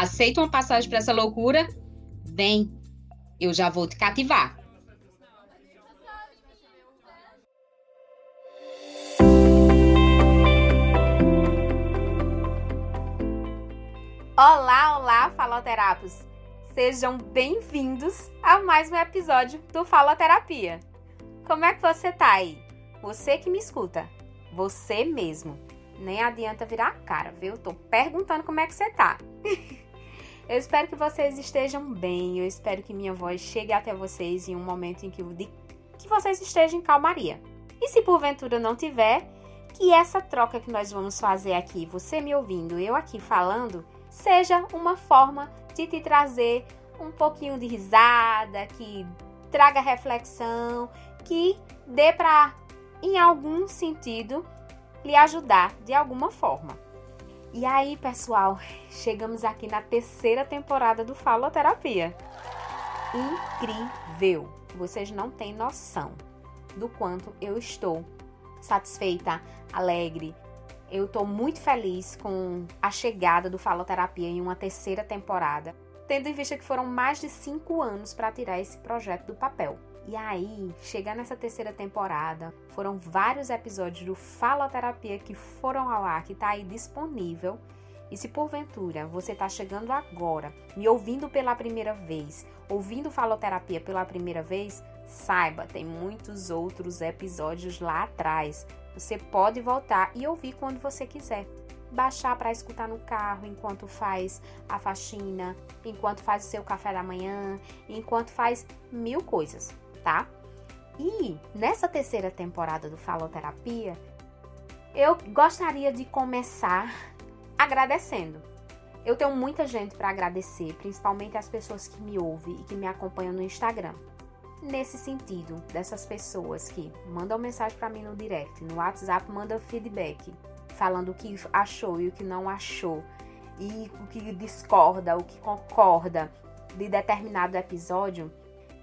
Aceita uma passagem para essa loucura? Vem, eu já vou te cativar. Olá, olá, faloterapos! Sejam bem-vindos a mais um episódio do Faloterapia. Como é que você tá aí? Você que me escuta, você mesmo. Nem adianta virar a cara, viu? Tô perguntando como é que você tá. eu espero que vocês estejam bem. Eu espero que minha voz chegue até vocês em um momento em que, que vocês estejam em calmaria. E se porventura não tiver, que essa troca que nós vamos fazer aqui, você me ouvindo, eu aqui falando, seja uma forma de te trazer um pouquinho de risada, que traga reflexão, que dê para, em algum sentido, lhe ajudar de alguma forma. E aí, pessoal, chegamos aqui na terceira temporada do Faloterapia. Incrível! Vocês não têm noção do quanto eu estou satisfeita, alegre. Eu estou muito feliz com a chegada do Faloterapia em uma terceira temporada, tendo em vista que foram mais de cinco anos para tirar esse projeto do papel. E aí, chegar nessa terceira temporada, foram vários episódios do Faloterapia que foram ao ar, que está aí disponível. E se porventura você está chegando agora, me ouvindo pela primeira vez, ouvindo Faloterapia pela primeira vez, saiba, tem muitos outros episódios lá atrás. Você pode voltar e ouvir quando você quiser. Baixar para escutar no carro enquanto faz a faxina, enquanto faz o seu café da manhã, enquanto faz mil coisas tá? E nessa terceira temporada do Faloterapia, eu gostaria de começar agradecendo. Eu tenho muita gente para agradecer, principalmente as pessoas que me ouvem e que me acompanham no Instagram. Nesse sentido, dessas pessoas que mandam mensagem para mim no direct, no WhatsApp, mandam feedback, falando o que achou e o que não achou, e o que discorda, o que concorda de determinado episódio,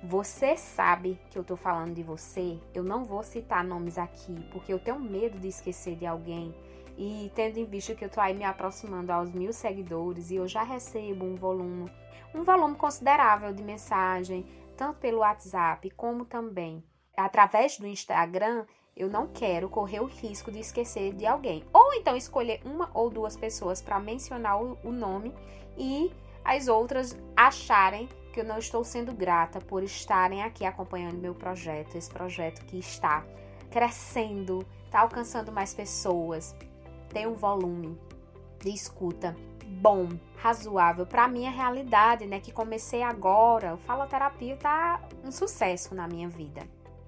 você sabe que eu tô falando de você. Eu não vou citar nomes aqui, porque eu tenho medo de esquecer de alguém. E tendo em vista que eu tô aí me aproximando aos mil seguidores e eu já recebo um volume, um volume considerável de mensagem, tanto pelo WhatsApp como também através do Instagram, eu não quero correr o risco de esquecer de alguém. Ou então escolher uma ou duas pessoas para mencionar o nome e as outras acharem que eu não estou sendo grata por estarem aqui acompanhando meu projeto, esse projeto que está crescendo, está alcançando mais pessoas, tem um volume de escuta bom, razoável para minha realidade, né? Que comecei agora. O faloterapia tá um sucesso na minha vida.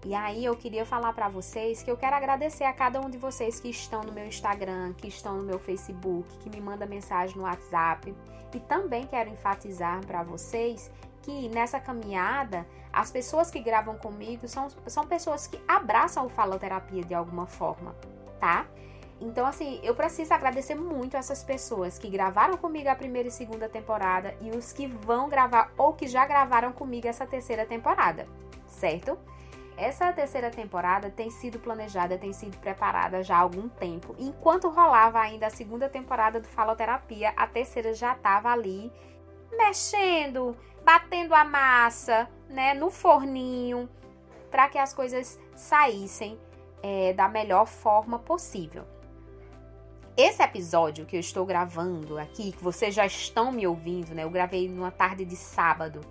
E aí eu queria falar para vocês que eu quero agradecer a cada um de vocês que estão no meu Instagram, que estão no meu Facebook, que me manda mensagem no WhatsApp. E também quero enfatizar para vocês que nessa caminhada, as pessoas que gravam comigo são, são pessoas que abraçam o faloterapia de alguma forma, tá? Então, assim, eu preciso agradecer muito essas pessoas que gravaram comigo a primeira e segunda temporada e os que vão gravar ou que já gravaram comigo essa terceira temporada, certo? Essa terceira temporada tem sido planejada, tem sido preparada já há algum tempo. Enquanto rolava ainda a segunda temporada do Faloterapia, a terceira já estava ali mexendo, batendo a massa, né, no forninho, para que as coisas saíssem é, da melhor forma possível. Esse episódio que eu estou gravando aqui, que vocês já estão me ouvindo, né? Eu gravei numa tarde de sábado.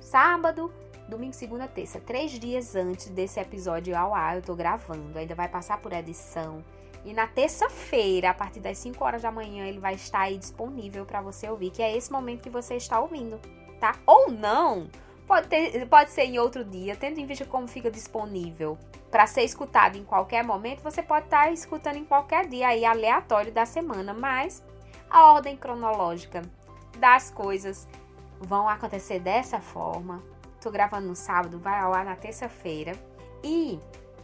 Sábado, domingo, segunda, terça. Três dias antes desse episódio ao ar, eu tô gravando. Ainda vai passar por edição. E na terça-feira, a partir das 5 horas da manhã, ele vai estar aí disponível para você ouvir, que é esse momento que você está ouvindo tá? Ou não. Pode, ter, pode ser em outro dia, tendo em vista como fica disponível para ser escutado em qualquer momento, você pode estar tá escutando em qualquer dia aí aleatório da semana, mas a ordem cronológica das coisas vão acontecer dessa forma. Tô gravando no sábado, vai ao ar na terça-feira. E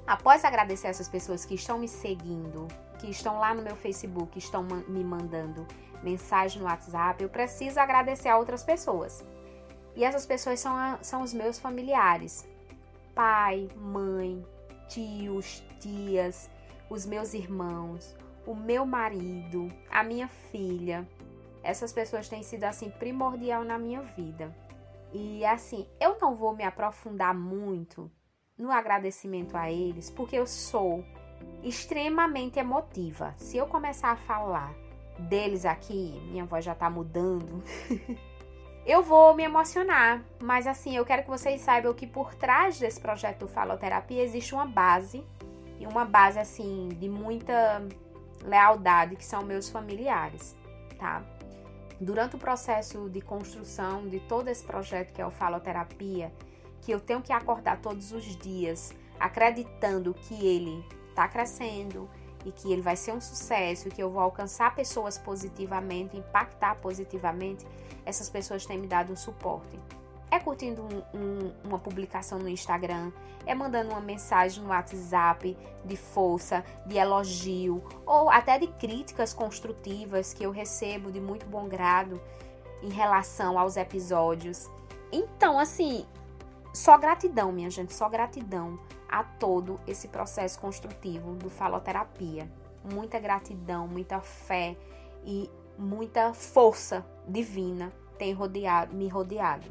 após agradecer essas pessoas que estão me seguindo, que estão lá no meu Facebook, estão me mandando mensagem no WhatsApp, eu preciso agradecer a outras pessoas. E essas pessoas são, a, são os meus familiares: pai, mãe, tios, tias, os meus irmãos, o meu marido, a minha filha. Essas pessoas têm sido assim primordial na minha vida. E assim, eu não vou me aprofundar muito no agradecimento a eles, porque eu sou extremamente emotiva. Se eu começar a falar deles aqui, minha voz já tá mudando. eu vou me emocionar, mas assim, eu quero que vocês saibam que por trás desse projeto Faloterapia existe uma base, e uma base assim de muita lealdade, que são meus familiares, tá? Durante o processo de construção de todo esse projeto que é o Faloterapia, que eu tenho que acordar todos os dias acreditando que ele está crescendo e que ele vai ser um sucesso, que eu vou alcançar pessoas positivamente, impactar positivamente, essas pessoas têm me dado um suporte. É curtindo um, um, uma publicação no Instagram, é mandando uma mensagem no WhatsApp de força, de elogio, ou até de críticas construtivas que eu recebo de muito bom grado em relação aos episódios. Então, assim, só gratidão, minha gente, só gratidão a todo esse processo construtivo do faloterapia. Muita gratidão, muita fé e muita força divina tem rodeado, me rodeado.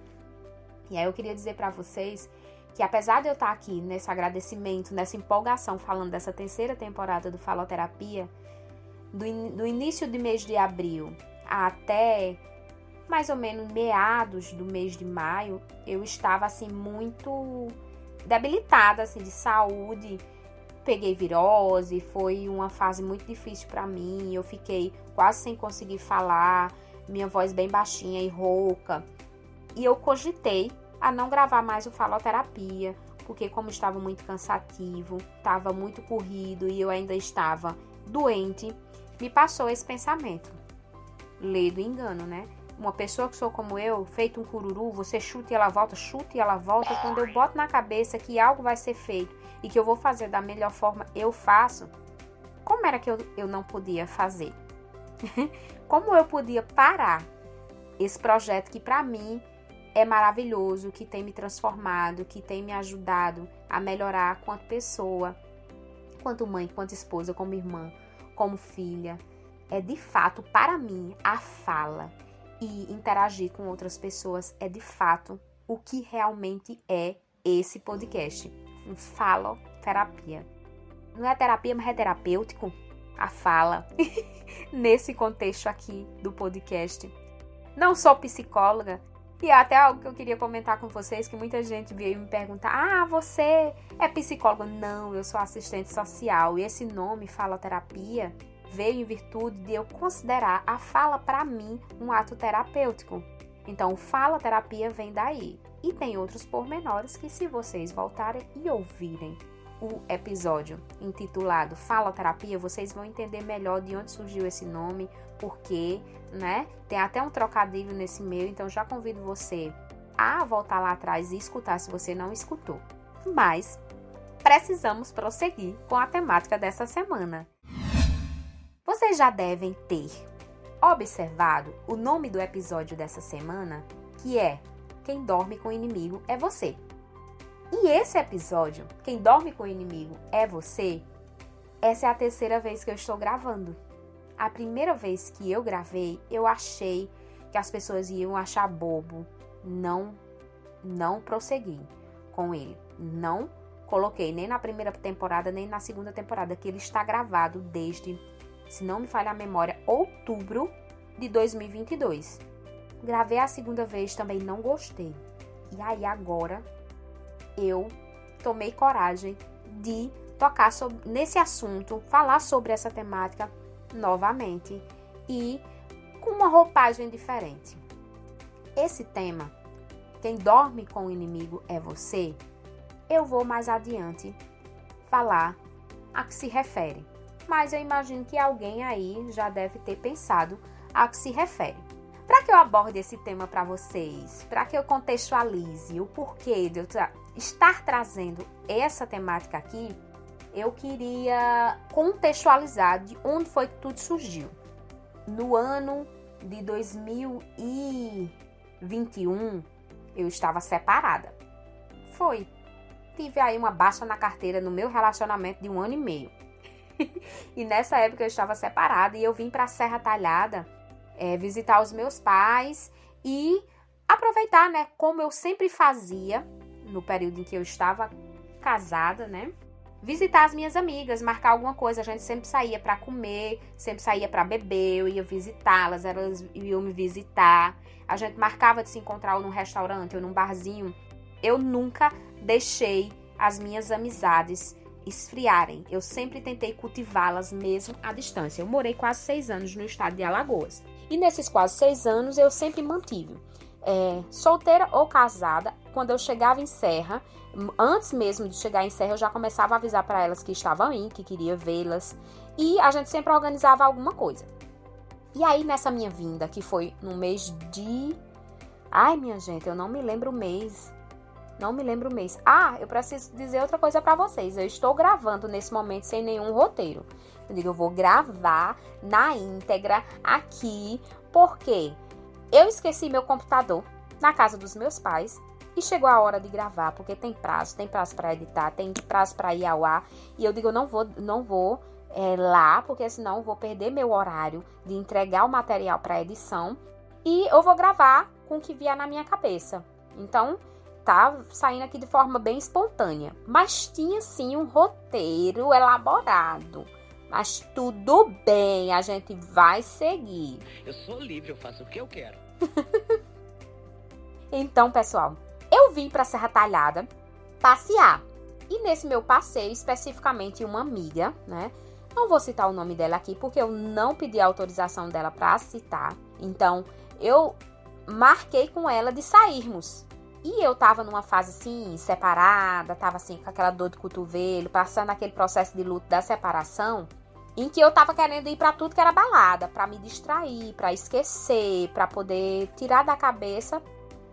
E aí eu queria dizer para vocês que apesar de eu estar aqui nesse agradecimento, nessa empolgação falando dessa terceira temporada do Faloterapia, do, in, do início de mês de abril até mais ou menos meados do mês de maio, eu estava assim muito debilitada assim de saúde. Peguei virose, foi uma fase muito difícil para mim. Eu fiquei quase sem conseguir falar, minha voz bem baixinha e rouca. E eu cogitei a não gravar mais o faloterapia, porque como estava muito cansativo, estava muito corrido e eu ainda estava doente, me passou esse pensamento. Lê do engano, né? Uma pessoa que sou como eu, feito um cururu, você chuta e ela volta, chuta e ela volta. Quando eu boto na cabeça que algo vai ser feito e que eu vou fazer da melhor forma, eu faço. Como era que eu, eu não podia fazer? como eu podia parar esse projeto que para mim é maravilhoso, que tem me transformado, que tem me ajudado a melhorar quanto pessoa, quanto mãe, quanto esposa, como irmã, como filha. É de fato para mim a fala e interagir com outras pessoas é de fato o que realmente é esse podcast. Um faloterapia. Não é terapia, mas é terapêutico. A fala nesse contexto aqui do podcast. Não sou psicóloga, e até algo que eu queria comentar com vocês, que muita gente veio me perguntar: "Ah, você é psicóloga?" Não, eu sou assistente social. E esse nome, faloterapia, veio em virtude de eu considerar a fala para mim um ato terapêutico. Então, fala terapia vem daí. E tem outros pormenores que, se vocês voltarem e ouvirem o episódio intitulado Fala Terapia, vocês vão entender melhor de onde surgiu esse nome, porque, né? Tem até um trocadilho nesse meio, então já convido você a voltar lá atrás e escutar se você não escutou. Mas precisamos prosseguir com a temática dessa semana. Vocês já devem ter observado o nome do episódio dessa semana, que é Quem dorme com o inimigo é você. E esse episódio, Quem dorme com o inimigo é você, essa é a terceira vez que eu estou gravando. A primeira vez que eu gravei, eu achei que as pessoas iam achar bobo. Não, não prossegui com ele. Não coloquei nem na primeira temporada, nem na segunda temporada, que ele está gravado desde se não me falha a memória, outubro de 2022. Gravei a segunda vez, também não gostei. E aí agora eu tomei coragem de tocar sobre, nesse assunto, falar sobre essa temática novamente e com uma roupagem diferente. Esse tema, quem dorme com o inimigo é você, eu vou mais adiante falar a que se refere mas eu imagino que alguém aí já deve ter pensado a que se refere. Para que eu aborde esse tema para vocês, para que eu contextualize o porquê de eu estar trazendo essa temática aqui, eu queria contextualizar de onde foi que tudo surgiu. No ano de 2021, eu estava separada. Foi. Tive aí uma baixa na carteira no meu relacionamento de um ano e meio. e nessa época eu estava separada e eu vim para a Serra Talhada é, visitar os meus pais e aproveitar, né, como eu sempre fazia no período em que eu estava casada, né? Visitar as minhas amigas, marcar alguma coisa. A gente sempre saía para comer, sempre saía para beber. Eu ia visitá-las, elas iam me visitar. A gente marcava de se encontrar ou num restaurante ou num barzinho. Eu nunca deixei as minhas amizades esfriarem. Eu sempre tentei cultivá-las mesmo à distância. Eu morei quase seis anos no estado de Alagoas. E nesses quase seis anos eu sempre mantive é, solteira ou casada. Quando eu chegava em Serra, antes mesmo de chegar em Serra, eu já começava a avisar para elas que estavam aí, que queria vê-las. E a gente sempre organizava alguma coisa. E aí, nessa minha vinda, que foi no mês de. Ai, minha gente, eu não me lembro o mês. Não me lembro o mês. Ah, eu preciso dizer outra coisa para vocês. Eu estou gravando nesse momento sem nenhum roteiro. Eu digo, eu vou gravar na íntegra aqui, porque eu esqueci meu computador na casa dos meus pais e chegou a hora de gravar, porque tem prazo, tem prazo para editar, tem prazo para ir ao ar. E eu digo, eu não vou, não vou é, lá, porque senão eu vou perder meu horário de entregar o material para edição. E eu vou gravar com o que vier na minha cabeça. Então, tá saindo aqui de forma bem espontânea. Mas tinha sim um roteiro elaborado. Mas tudo bem, a gente vai seguir. Eu sou livre, eu faço o que eu quero. então, pessoal, eu vim para Serra Talhada passear. E nesse meu passeio, especificamente uma amiga, né? Não vou citar o nome dela aqui porque eu não pedi autorização dela para citar. Então, eu marquei com ela de sairmos. E eu tava numa fase assim, separada, tava assim com aquela dor de cotovelo, passando aquele processo de luto da separação, em que eu tava querendo ir para tudo que era balada, para me distrair, para esquecer, para poder tirar da cabeça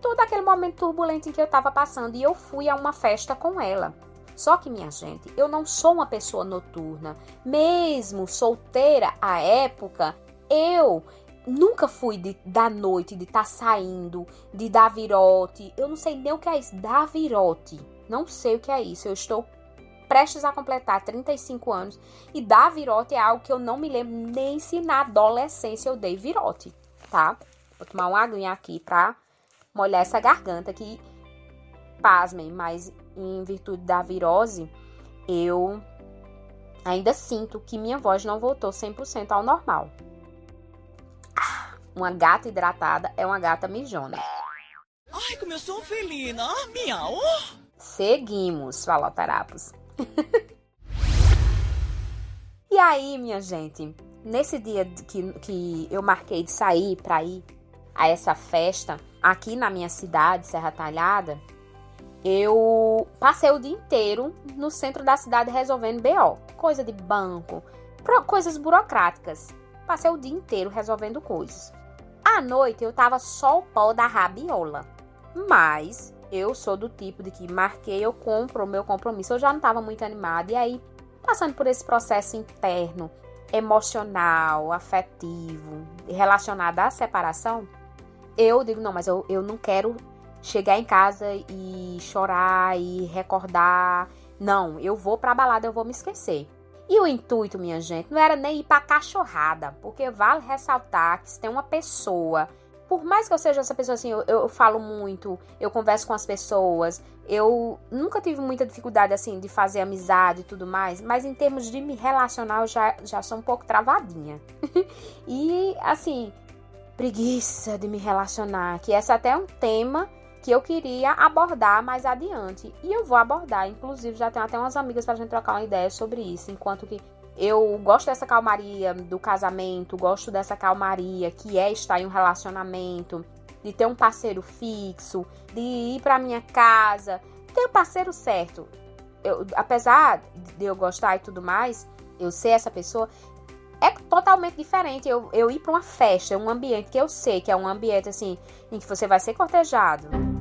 todo aquele momento turbulento em que eu tava passando. E eu fui a uma festa com ela. Só que, minha gente, eu não sou uma pessoa noturna. Mesmo solteira à época, eu nunca fui de, da noite, de estar tá saindo, de dar virote. Eu não sei nem o que é isso. Dar virote. Não sei o que é isso. Eu estou prestes a completar 35 anos e dar virote é algo que eu não me lembro nem se na adolescência eu dei virote, tá? Vou tomar uma aguinha aqui pra molhar essa garganta que, pasmem, mas em virtude da virose, eu ainda sinto que minha voz não voltou 100% ao normal. Uma gata hidratada é uma gata mijona. Ai, como eu sou felina! Ah, miau! Seguimos, faloterapos. e aí, minha gente, nesse dia que, que eu marquei de sair para ir a essa festa aqui na minha cidade, Serra Talhada, eu passei o dia inteiro no centro da cidade resolvendo BO, coisa de banco, coisas burocráticas. Passei o dia inteiro resolvendo coisas. À noite eu tava só o pó da rabiola. Mas eu sou do tipo de que marquei, eu compro o meu compromisso. Eu já não tava muito animada. E aí, passando por esse processo interno, emocional, afetivo, relacionado à separação, eu digo, não, mas eu, eu não quero chegar em casa e chorar e recordar. Não, eu vou pra balada, eu vou me esquecer. E o intuito, minha gente, não era nem ir pra cachorrada, porque vale ressaltar que se tem uma pessoa, por mais que eu seja essa pessoa assim, eu, eu falo muito, eu converso com as pessoas, eu nunca tive muita dificuldade assim de fazer amizade e tudo mais, mas em termos de me relacionar eu já, já sou um pouco travadinha. e assim, preguiça de me relacionar, que essa até é um tema que eu queria abordar mais adiante. E eu vou abordar, inclusive já tenho até umas amigas pra gente trocar uma ideia sobre isso, enquanto que eu gosto dessa calmaria do casamento, gosto dessa calmaria que é estar em um relacionamento, de ter um parceiro fixo, de ir para minha casa, ter o um parceiro certo. Eu, apesar de eu gostar e tudo mais, eu ser essa pessoa, é totalmente diferente eu, eu ir para uma festa, um ambiente que eu sei que é um ambiente assim, em que você vai ser cortejado.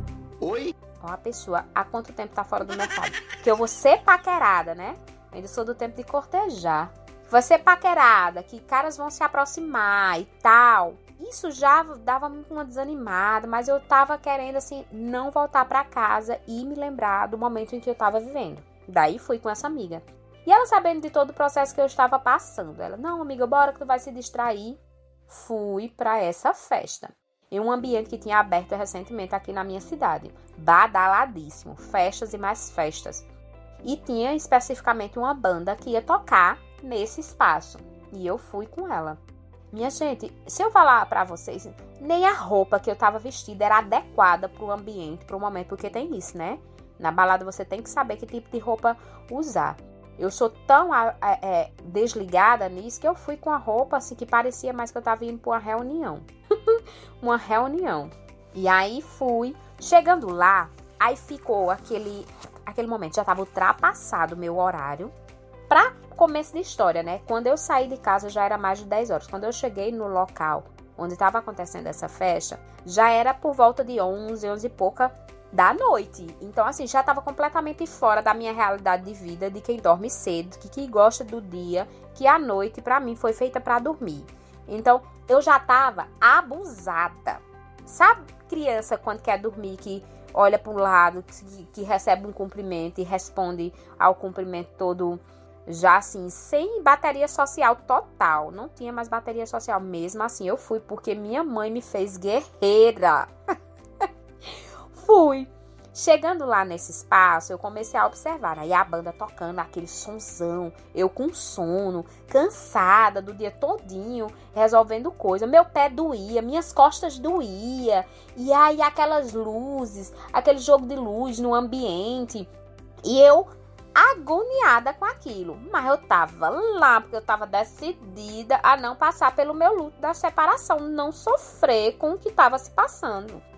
Oi? Ó, a pessoa, há quanto tempo tá fora do mercado? que eu vou ser paquerada, né? Ainda sou do tempo de cortejar. Vai ser paquerada, que caras vão se aproximar e tal. Isso já dava uma desanimada, mas eu tava querendo, assim, não voltar para casa e me lembrar do momento em que eu tava vivendo. Daí fui com essa amiga. E ela sabendo de todo o processo que eu estava passando, ela, não, amiga, bora que tu vai se distrair. Fui para essa festa. Em um ambiente que tinha aberto recentemente aqui na minha cidade. Badaladíssimo. Festas e mais festas. E tinha especificamente uma banda que ia tocar nesse espaço. E eu fui com ela. Minha gente, se eu falar para vocês, nem a roupa que eu tava vestida era adequada para o ambiente, para o momento, porque tem isso, né? Na balada você tem que saber que tipo de roupa usar. Eu sou tão é, desligada nisso que eu fui com a roupa assim que parecia mais que eu tava indo para uma reunião. uma reunião. E aí fui. Chegando lá, aí ficou aquele aquele momento, já tava ultrapassado o meu horário para começo de história, né? Quando eu saí de casa já era mais de 10 horas. Quando eu cheguei no local onde estava acontecendo essa festa, já era por volta de 11, 11 e pouca da noite. Então, assim, já estava completamente fora da minha realidade de vida, de quem dorme cedo, que, que gosta do dia, que a noite, para mim, foi feita para dormir. Então, eu já estava abusada. Sabe, criança, quando quer dormir, que olha para um lado, que, que recebe um cumprimento e responde ao cumprimento todo já assim, sem bateria social total. Não tinha mais bateria social. Mesmo assim, eu fui porque minha mãe me fez guerreira. fui. Chegando lá nesse espaço, eu comecei a observar. Aí a banda tocando aquele sonzão, eu com sono, cansada do dia todinho, resolvendo coisa. Meu pé doía, minhas costas doía. E aí aquelas luzes, aquele jogo de luz no ambiente. E eu agoniada com aquilo. Mas eu tava lá, porque eu tava decidida a não passar pelo meu luto da separação, não sofrer com o que tava se passando.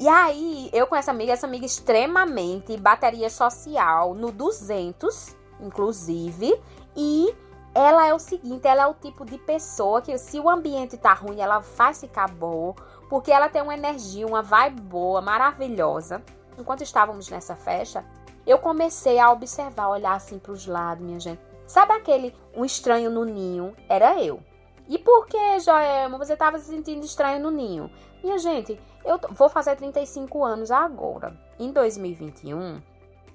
E aí, eu com essa amiga, essa amiga extremamente bateria social, no 200, inclusive, e ela é o seguinte, ela é o tipo de pessoa que se o ambiente tá ruim, ela faz ficar boa, porque ela tem uma energia, uma vibe boa, maravilhosa. Enquanto estávamos nessa festa, eu comecei a observar, olhar assim para os lados, minha gente. Sabe aquele um estranho no ninho? Era eu. E por que, Joelma, você estava se sentindo estranho no ninho? Minha gente, eu vou fazer 35 anos agora. Em 2021,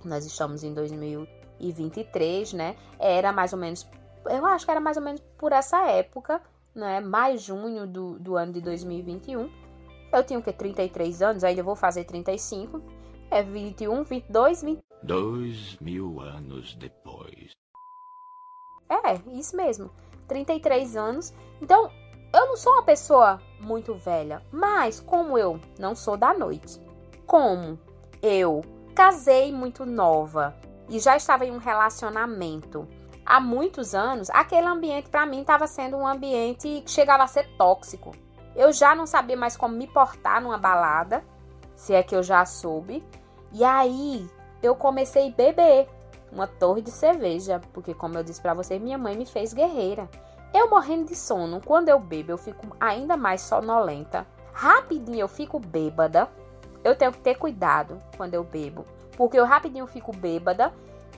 nós estamos em 2023, né? Era mais ou menos, eu acho que era mais ou menos por essa época, né? Mais junho do, do ano de 2021. Eu tinha o que? 33 anos, ainda vou fazer 35. É 21, 22, 20. Dois mil anos depois. É, isso mesmo. 33 anos. Então, eu não sou uma pessoa muito velha, mas como eu não sou da noite, como eu casei muito nova e já estava em um relacionamento há muitos anos, aquele ambiente para mim estava sendo um ambiente que chegava a ser tóxico. Eu já não sabia mais como me portar numa balada, se é que eu já soube. E aí eu comecei a beber uma torre de cerveja, porque como eu disse para você, minha mãe me fez guerreira. Eu morrendo de sono, quando eu bebo, eu fico ainda mais sonolenta. Rapidinho eu fico bêbada. Eu tenho que ter cuidado quando eu bebo, porque eu rapidinho fico bêbada.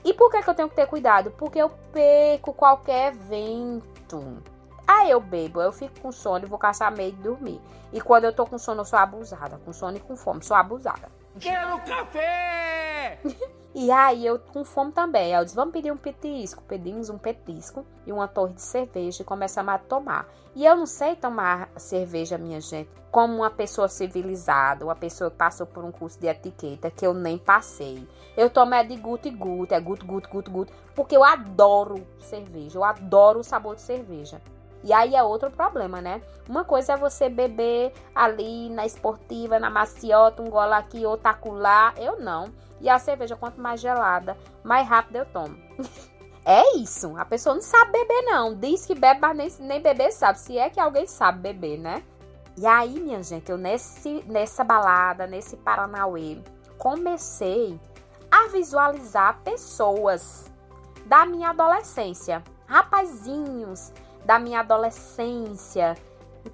E por que, que eu tenho que ter cuidado? Porque eu perco qualquer vento. Aí eu bebo, eu fico com sono e vou caçar meio de dormir. E quando eu tô com sono, eu sou abusada. Com sono e com fome, sou abusada. Quero café! e aí eu com fome também. Eu disse, vamos pedir um petisco. Pedimos um petisco e uma torre de cerveja e começamos a tomar. E eu não sei tomar cerveja, minha gente, como uma pessoa civilizada, uma pessoa que passou por um curso de etiqueta que eu nem passei. Eu tomo é de guto e guto, é guto, guto, guto, guto, porque eu adoro cerveja, eu adoro o sabor de cerveja. E aí é outro problema, né? Uma coisa é você beber ali na esportiva, na maciota, um gole aqui, outro acolá. Eu não. E a cerveja, quanto mais gelada, mais rápido eu tomo. é isso. A pessoa não sabe beber, não. Diz que bebe, mas nem, nem beber sabe. Se é que alguém sabe beber, né? E aí, minha gente, eu nesse, nessa balada, nesse Paranauê, comecei a visualizar pessoas da minha adolescência. Rapazinhos da minha adolescência,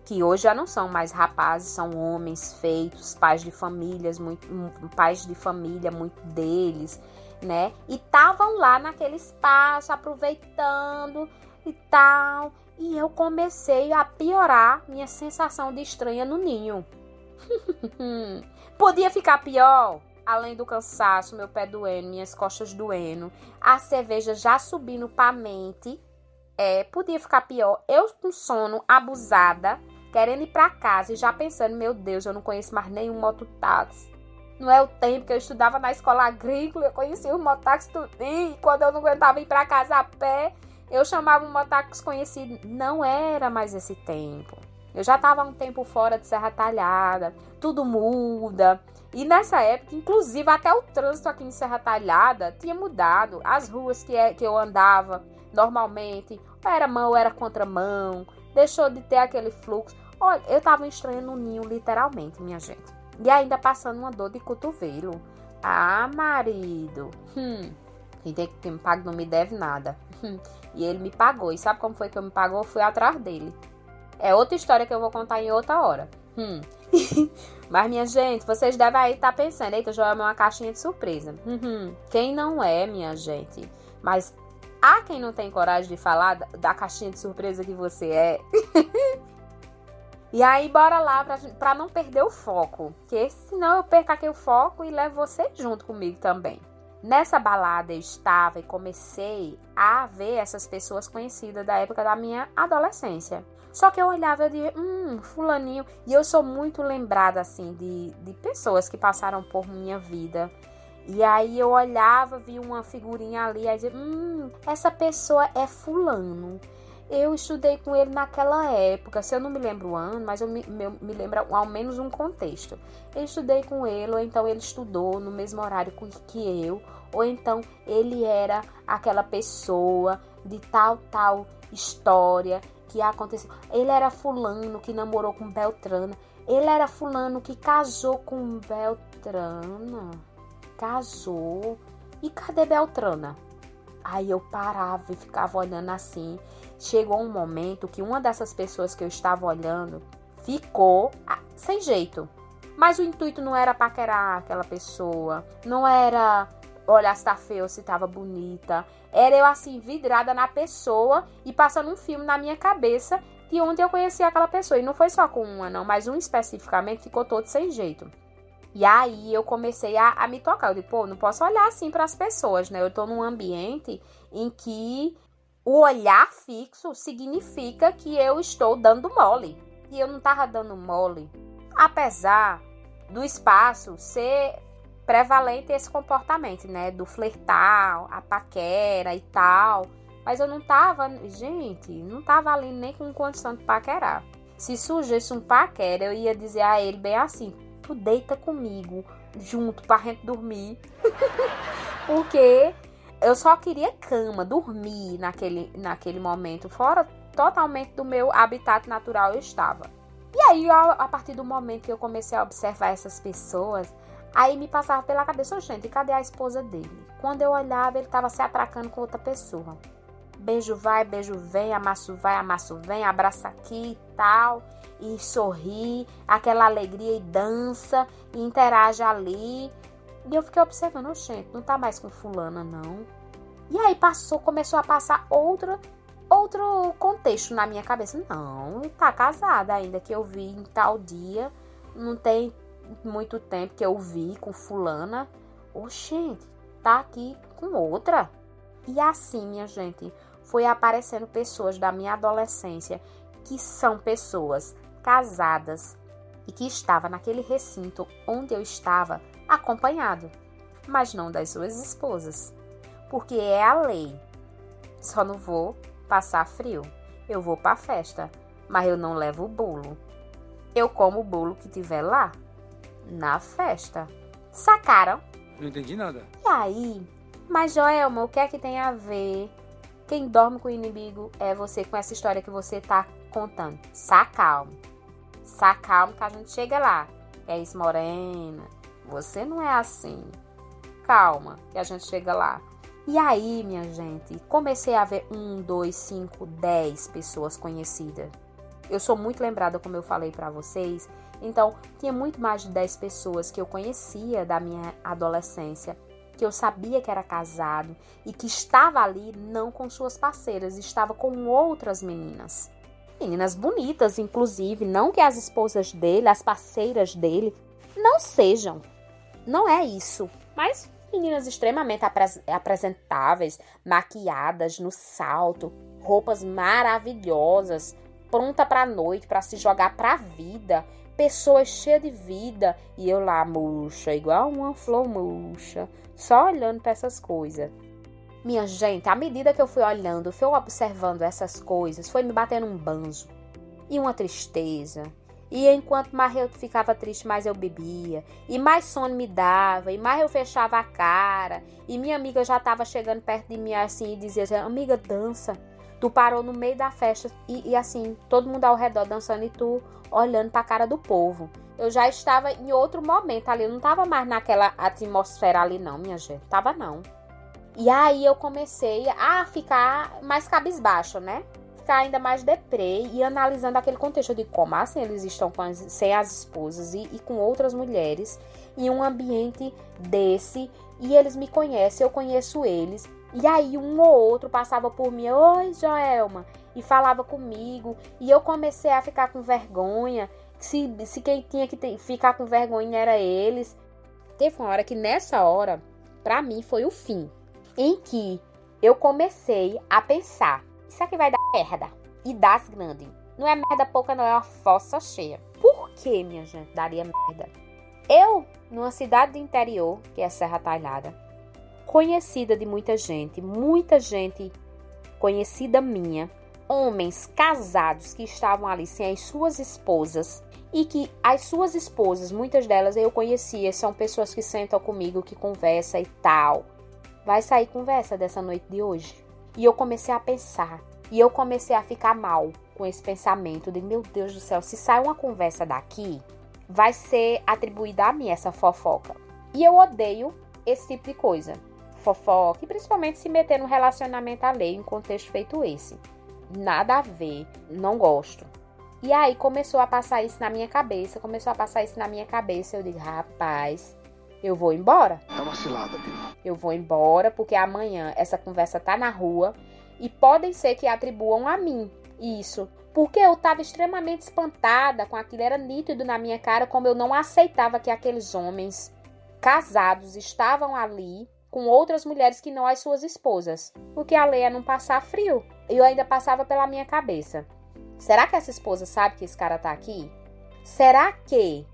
que hoje já não são mais rapazes, são homens feitos, pais de famílias, muito, pais de família, muito deles, né? E estavam lá naquele espaço, aproveitando e tal. E eu comecei a piorar minha sensação de estranha no ninho. Podia ficar pior? Além do cansaço, meu pé doendo, minhas costas doendo, a cerveja já subindo pra mente. É, podia ficar pior. Eu com sono, abusada, querendo ir pra casa e já pensando, meu Deus, eu não conheço mais nenhum mototáxi. Não é o tempo que eu estudava na escola agrícola, eu conhecia o mototáxi tudo. E quando eu não aguentava ir pra casa a pé, eu chamava um mototáxi conhecido. Não era mais esse tempo. Eu já estava um tempo fora de Serra Talhada, tudo muda. E nessa época, inclusive, até o trânsito aqui em Serra Talhada tinha mudado. As ruas que, é, que eu andava normalmente, ou era mão ou era contramão, deixou de ter aquele fluxo. Olha, eu tava estranhando o ninho, literalmente, minha gente. E ainda passando uma dor de cotovelo. Ah, marido. Hum, quem tem que me paga não me deve nada. Hum, e ele me pagou. E sabe como foi que eu me pagou? Eu fui atrás dele. É outra história que eu vou contar em outra hora. Hum. Mas, minha gente, vocês devem aí estar tá pensando, eita, Joel é uma caixinha de surpresa. Uhum. Quem não é, minha gente? Mas há quem não tem coragem de falar da, caixinha de surpresa que você é. e aí, bora lá pra, pra não perder o foco. Porque senão eu perco aqui o foco e levo você junto comigo também. Nessa balada eu estava e comecei a ver essas pessoas conhecidas da época da minha adolescência. Só que eu olhava e dizia, hum, fulaninho. E eu sou muito lembrada, assim, de, de pessoas que passaram por minha vida. E aí eu olhava, via uma figurinha ali, aí dizia, hum, essa pessoa é fulano. Eu estudei com ele naquela época, se eu não me lembro o ano, mas eu me, me, me lembro ao menos um contexto. Eu estudei com ele, ou então ele estudou no mesmo horário que eu, ou então ele era aquela pessoa de tal, tal história que aconteceu. Ele era fulano que namorou com Beltrana. Ele era fulano que casou com Beltrana. Casou. E cadê Beltrana? Aí eu parava e ficava olhando assim chegou um momento que uma dessas pessoas que eu estava olhando ficou ah, sem jeito. Mas o intuito não era paquerar aquela pessoa, não era olhar se tá feia ou se tava bonita. Era eu assim, vidrada na pessoa e passando um filme na minha cabeça de onde eu conhecia aquela pessoa. E não foi só com uma, não, mas um especificamente ficou todo sem jeito. E aí eu comecei a, a me tocar. Eu disse, pô, não posso olhar assim para as pessoas, né? Eu tô num ambiente em que o olhar fixo significa que eu estou dando mole. E eu não estava dando mole. Apesar do espaço ser prevalente esse comportamento, né? Do flertar, a paquera e tal. Mas eu não tava, gente, não tava ali nem com condição de paquerar. Se surgisse um paquera, eu ia dizer a ele bem assim: tu deita comigo junto pra gente dormir. Porque eu só queria cama, dormir naquele, naquele momento, fora totalmente do meu habitat natural eu estava. E aí, a, partir do momento que eu comecei a observar essas pessoas, aí me passava pela cabeça, gente, cadê a esposa dele? Quando eu olhava, ele estava se atracando com outra pessoa. Beijo vai, beijo vem, amasso vai, amasso vem, abraça aqui e tal, e sorri, aquela alegria e dança, e interage ali. E eu fiquei observando, gente, não tá mais com fulana, não. E aí passou, começou a passar outra, outro contexto na minha cabeça. Não, tá casada ainda, que eu vi em tal dia. Não tem muito tempo que eu vi com fulana. Oxente, tá aqui com outra. E assim, minha gente, foi aparecendo pessoas da minha adolescência que são pessoas casadas e que estava naquele recinto onde eu estava acompanhado, mas não das suas esposas, porque é a lei. Só não vou passar frio. Eu vou para a festa, mas eu não levo o bolo. Eu como o bolo que tiver lá na festa. Sacaram? Não entendi nada. E aí? Mas Joelma, o que é que tem a ver? Quem dorme com o inimigo é você com essa história que você tá contando. Sacalma. Sacalma que a gente chega lá. É isso, Morena. Você não é assim. Calma, que a gente chega lá. E aí, minha gente, comecei a ver um, dois, cinco, dez pessoas conhecidas. Eu sou muito lembrada, como eu falei para vocês. Então, tinha muito mais de 10 pessoas que eu conhecia da minha adolescência, que eu sabia que era casado e que estava ali não com suas parceiras, estava com outras meninas. Meninas bonitas, inclusive, não que as esposas dele, as parceiras dele, não sejam. Não é isso. Mas meninas extremamente apresentáveis, maquiadas no salto, roupas maravilhosas, pronta para a noite, para se jogar para a vida, pessoas cheias de vida e eu lá murcha, igual uma flor murcha, só olhando para essas coisas. Minha gente, à medida que eu fui olhando, fui observando essas coisas, foi me batendo um banzo e uma tristeza. E enquanto mais eu ficava triste, mais eu bebia. E mais sono me dava. E mais eu fechava a cara. E minha amiga já estava chegando perto de mim assim e dizia: Amiga, dança. Tu parou no meio da festa e, e assim, todo mundo ao redor dançando e tu olhando para a cara do povo. Eu já estava em outro momento ali. Eu não estava mais naquela atmosfera ali, não, minha gente. Tava não. E aí eu comecei a ficar mais cabisbaixo, né? Ficar ainda mais deprê e analisando aquele contexto de como assim eles estão as, sem as esposas e, e com outras mulheres em um ambiente desse e eles me conhecem, eu conheço eles. E aí um ou outro passava por mim, oi Joelma, e falava comigo, e eu comecei a ficar com vergonha. Se, se quem tinha que ter, ficar com vergonha era eles. Teve uma hora que nessa hora, para mim, foi o fim em que eu comecei a pensar: isso aqui vai dar merda. E das grandes. Não é merda pouca, não, é uma fossa cheia. Por que, minha gente, daria merda? Eu, numa cidade do interior, que é Serra Talhada, conhecida de muita gente, muita gente conhecida minha, homens casados que estavam ali sem as suas esposas e que as suas esposas, muitas delas eu conhecia, são pessoas que sentam comigo, que conversam e tal vai sair conversa dessa noite de hoje. E eu comecei a pensar, e eu comecei a ficar mal com esse pensamento de meu Deus do céu, se sai uma conversa daqui, vai ser atribuída a mim essa fofoca. E eu odeio esse tipo de coisa. Fofoca, e principalmente se meter no relacionamento alheio em contexto feito esse. Nada a ver, não gosto. E aí começou a passar isso na minha cabeça, começou a passar isso na minha cabeça. Eu digo, rapaz, eu vou embora. É uma cilada, Bima. Eu vou embora porque amanhã essa conversa tá na rua e podem ser que atribuam a mim isso. Porque eu estava extremamente espantada com aquilo, era nítido na minha cara como eu não aceitava que aqueles homens casados estavam ali com outras mulheres que não as suas esposas. Porque a lei é não passar frio. E eu ainda passava pela minha cabeça. Será que essa esposa sabe que esse cara tá aqui? Será que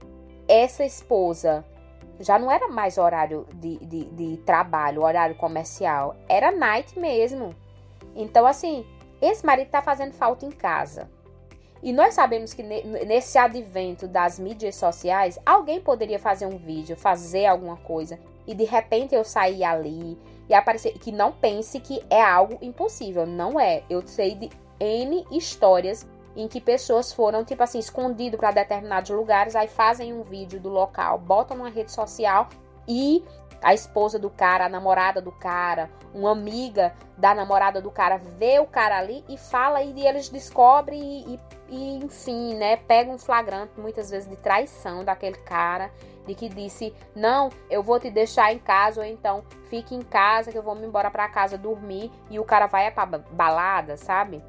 essa esposa já não era mais horário de, de, de trabalho, horário comercial, era night mesmo. Então, assim, esse marido tá fazendo falta em casa. E nós sabemos que nesse advento das mídias sociais, alguém poderia fazer um vídeo, fazer alguma coisa, e de repente eu sair ali e aparecer. Que não pense que é algo impossível. Não é. Eu sei de N histórias em que pessoas foram, tipo assim, escondido para determinados lugares, aí fazem um vídeo do local, botam numa rede social e a esposa do cara, a namorada do cara, uma amiga da namorada do cara vê o cara ali e fala e eles descobrem e, e, e enfim, né, pega um flagrante muitas vezes de traição daquele cara, de que disse, não, eu vou te deixar em casa ou então fique em casa que eu vou me embora para casa dormir e o cara vai para balada, sabe?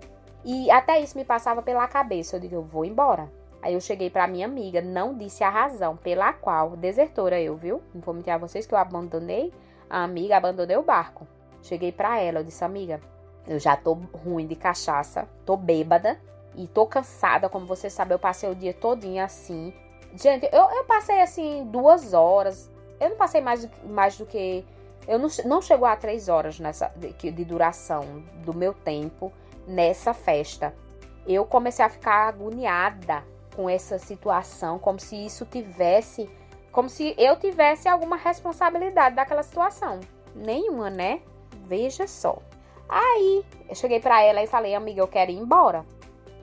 E até isso me passava pela cabeça. Eu digo, eu vou embora. Aí eu cheguei para minha amiga, não disse a razão pela qual, desertora eu, viu? Não vou mentir a vocês que eu abandonei a amiga, abandonei o barco. Cheguei para ela, eu disse, amiga, eu já tô ruim de cachaça, tô bêbada e tô cansada, como você sabe, eu passei o dia todinho assim. Gente, eu, eu passei assim duas horas. Eu não passei mais, mais do que. Eu não, não chegou a três horas nessa de, de duração do meu tempo nessa festa. Eu comecei a ficar agoniada com essa situação, como se isso tivesse, como se eu tivesse alguma responsabilidade daquela situação. Nenhuma, né? Veja só. Aí, eu cheguei para ela e falei, amiga, eu quero ir embora.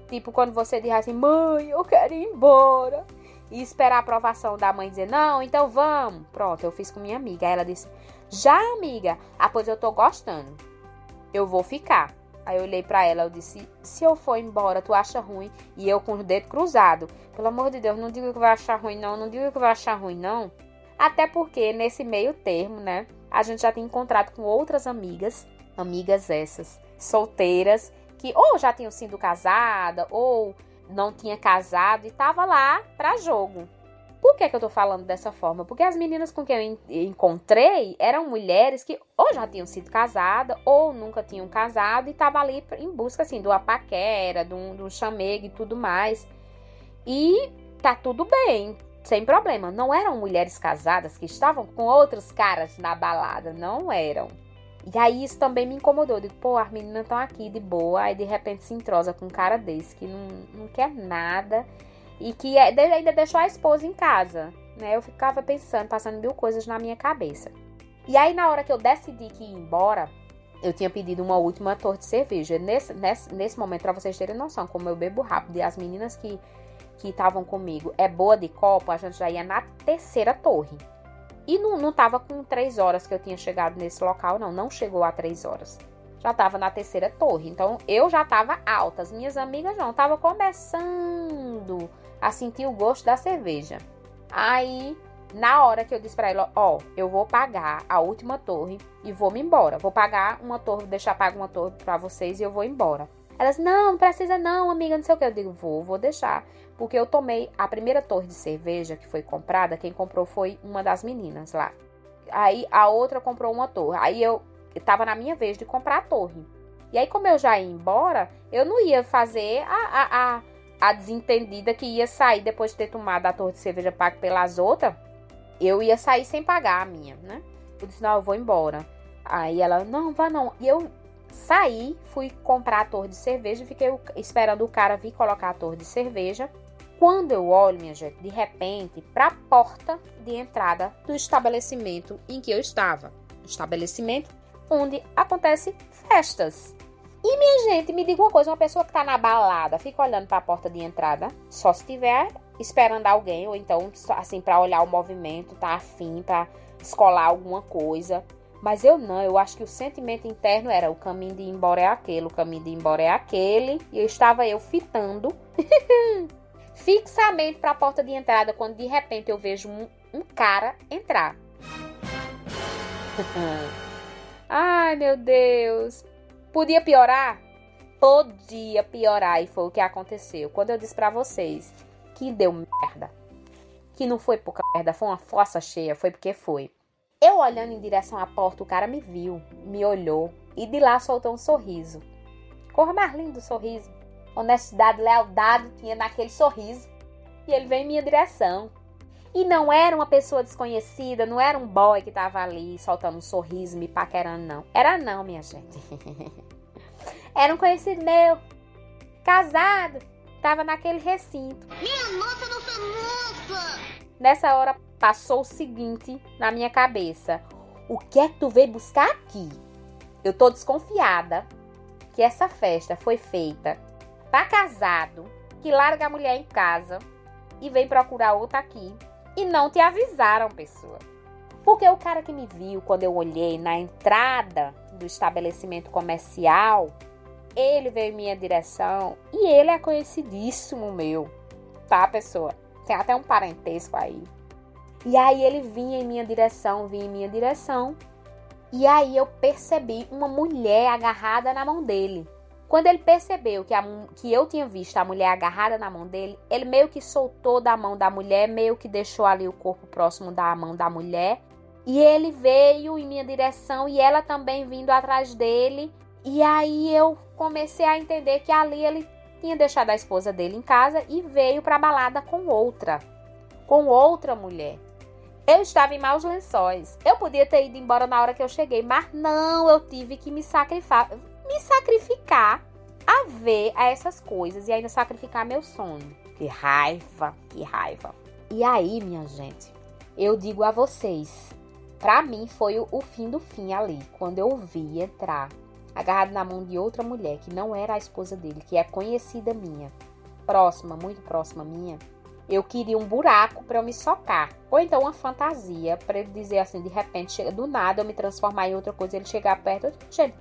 Tipo, quando você diz assim, mãe, eu quero ir embora. E esperar a aprovação da mãe dizer, não, então vamos. Pronto, eu fiz com minha amiga. Aí ela disse, Já, amiga? Ah, pois eu tô gostando. Eu vou ficar. Aí eu olhei para ela, eu disse: "Se eu for embora, tu acha ruim?" E eu com os dedos cruzados. Pelo amor de Deus, não diga que vai achar ruim não, não diga que vai achar ruim não. Até porque nesse meio termo, né, a gente já tem encontrado com outras amigas, amigas essas, solteiras, que ou já tinham sido casada ou não tinha casado e tava lá para jogo. Por que, que eu tô falando dessa forma? Porque as meninas com quem eu encontrei eram mulheres que ou já tinham sido casadas ou nunca tinham casado e tava ali em busca assim do apaquera, do, do chamego e tudo mais. E tá tudo bem, sem problema. Não eram mulheres casadas que estavam com outros caras na balada, não eram. E aí isso também me incomodou. Eu digo, pô, as meninas estão aqui de boa, aí de repente se entrosa com um cara desse que não, não quer nada e que é, ainda deixou a esposa em casa. Né? Eu ficava pensando, passando mil coisas na minha cabeça. E aí, na hora que eu decidi que ia embora, eu tinha pedido uma última torre de cerveja. Nesse, nesse, nesse momento, para vocês terem noção, como eu bebo rápido, e as meninas que que estavam comigo é boa de copo, a gente já ia na terceira torre. E não, não tava com três horas que eu tinha chegado nesse local, não. Não chegou a três horas. Já tava na terceira torre. Então eu já tava alta. As minhas amigas não. Tava começando a sentir o gosto da cerveja. Aí, na hora que eu disse pra ela, ó, eu vou pagar a última torre e vou me embora. Vou pagar uma torre, deixar pagar uma torre pra vocês e eu vou embora. Elas, não, não precisa não, amiga, não sei o que. Eu digo, vou, vou deixar. Porque eu tomei a primeira torre de cerveja que foi comprada, quem comprou foi uma das meninas lá. Aí a outra comprou uma torre. Aí eu tava na minha vez de comprar a torre. E aí, como eu já ia embora, eu não ia fazer a, a, a, a desentendida que ia sair depois de ter tomado a torre de cerveja paga pelas outras. Eu ia sair sem pagar a minha, né? Eu disse, não, eu vou embora. Aí ela, não, vá não. E eu saí, fui comprar a torre de cerveja, fiquei esperando o cara vir colocar a torre de cerveja. Quando eu olho, minha gente, de repente, para a porta de entrada do estabelecimento em que eu estava. Estabelecimento onde acontece festas. E, minha gente, me diga uma coisa: uma pessoa que está na balada fica olhando para a porta de entrada, só se estiver esperando alguém, ou então, assim, para olhar o movimento, tá afim, para escolar alguma coisa. Mas eu não, eu acho que o sentimento interno era o caminho de ir embora é aquele, o caminho de ir embora é aquele. E eu estava eu fitando fixamente para a porta de entrada quando de repente eu vejo um, um cara entrar. Ai, meu Deus. Podia piorar? Podia piorar e foi o que aconteceu. Quando eu disse para vocês que deu merda, que não foi pouca merda, foi uma fossa cheia, foi porque foi. Eu olhando em direção à porta, o cara me viu, me olhou e de lá soltou um sorriso. Cor mais lindo sorriso honestidade, lealdade tinha naquele sorriso. E ele veio em minha direção. E não era uma pessoa desconhecida, não era um boy que tava ali soltando um sorriso, me paquerando, não. Era não, minha gente. era um conhecido meu, casado, tava naquele recinto. Minha nossa, nossa, nossa! Nessa hora passou o seguinte na minha cabeça: O que é que tu veio buscar aqui? Eu tô desconfiada que essa festa foi feita tá casado, que larga a mulher em casa e vem procurar outra aqui e não te avisaram, pessoa. Porque o cara que me viu quando eu olhei na entrada do estabelecimento comercial, ele veio em minha direção e ele é conhecidíssimo meu, tá, pessoa? Tem até um parentesco aí. E aí ele vinha em minha direção, vinha em minha direção. E aí eu percebi uma mulher agarrada na mão dele. Quando ele percebeu que, a, que eu tinha visto a mulher agarrada na mão dele, ele meio que soltou da mão da mulher, meio que deixou ali o corpo próximo da mão da mulher. E ele veio em minha direção e ela também vindo atrás dele. E aí eu comecei a entender que ali ele tinha deixado a esposa dele em casa e veio para a balada com outra, com outra mulher. Eu estava em maus lençóis. Eu podia ter ido embora na hora que eu cheguei, mas não, eu tive que me sacrificar me sacrificar a ver a essas coisas e ainda sacrificar meu sono. Que raiva, que raiva. E aí, minha gente, eu digo a vocês, para mim foi o fim do fim ali, quando eu vi entrar agarrado na mão de outra mulher que não era a esposa dele, que é conhecida minha, próxima, muito próxima minha. eu queria um buraco para eu me socar. Ou então uma fantasia para ele dizer assim, de repente, do nada eu me transformar em outra coisa, ele chegar perto, gente,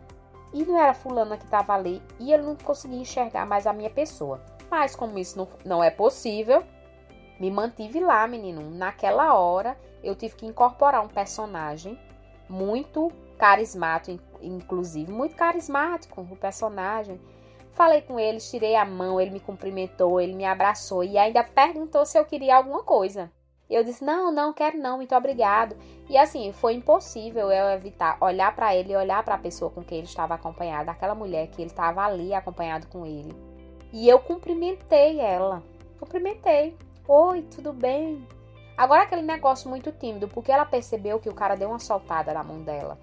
e não era fulana que estava ali e ele não conseguia enxergar mais a minha pessoa. Mas como isso não, não é possível, me mantive lá, menino. Naquela hora eu tive que incorporar um personagem muito carismático, inclusive, muito carismático o personagem. Falei com ele, tirei a mão, ele me cumprimentou, ele me abraçou e ainda perguntou se eu queria alguma coisa. Eu disse: "Não, não quero não, muito obrigado". E assim, foi impossível eu evitar olhar para ele e olhar para a pessoa com quem ele estava acompanhado, aquela mulher que ele estava ali acompanhado com ele. E eu cumprimentei ela. Cumprimentei. Oi, tudo bem? Agora aquele negócio muito tímido, porque ela percebeu que o cara deu uma soltada na mão dela.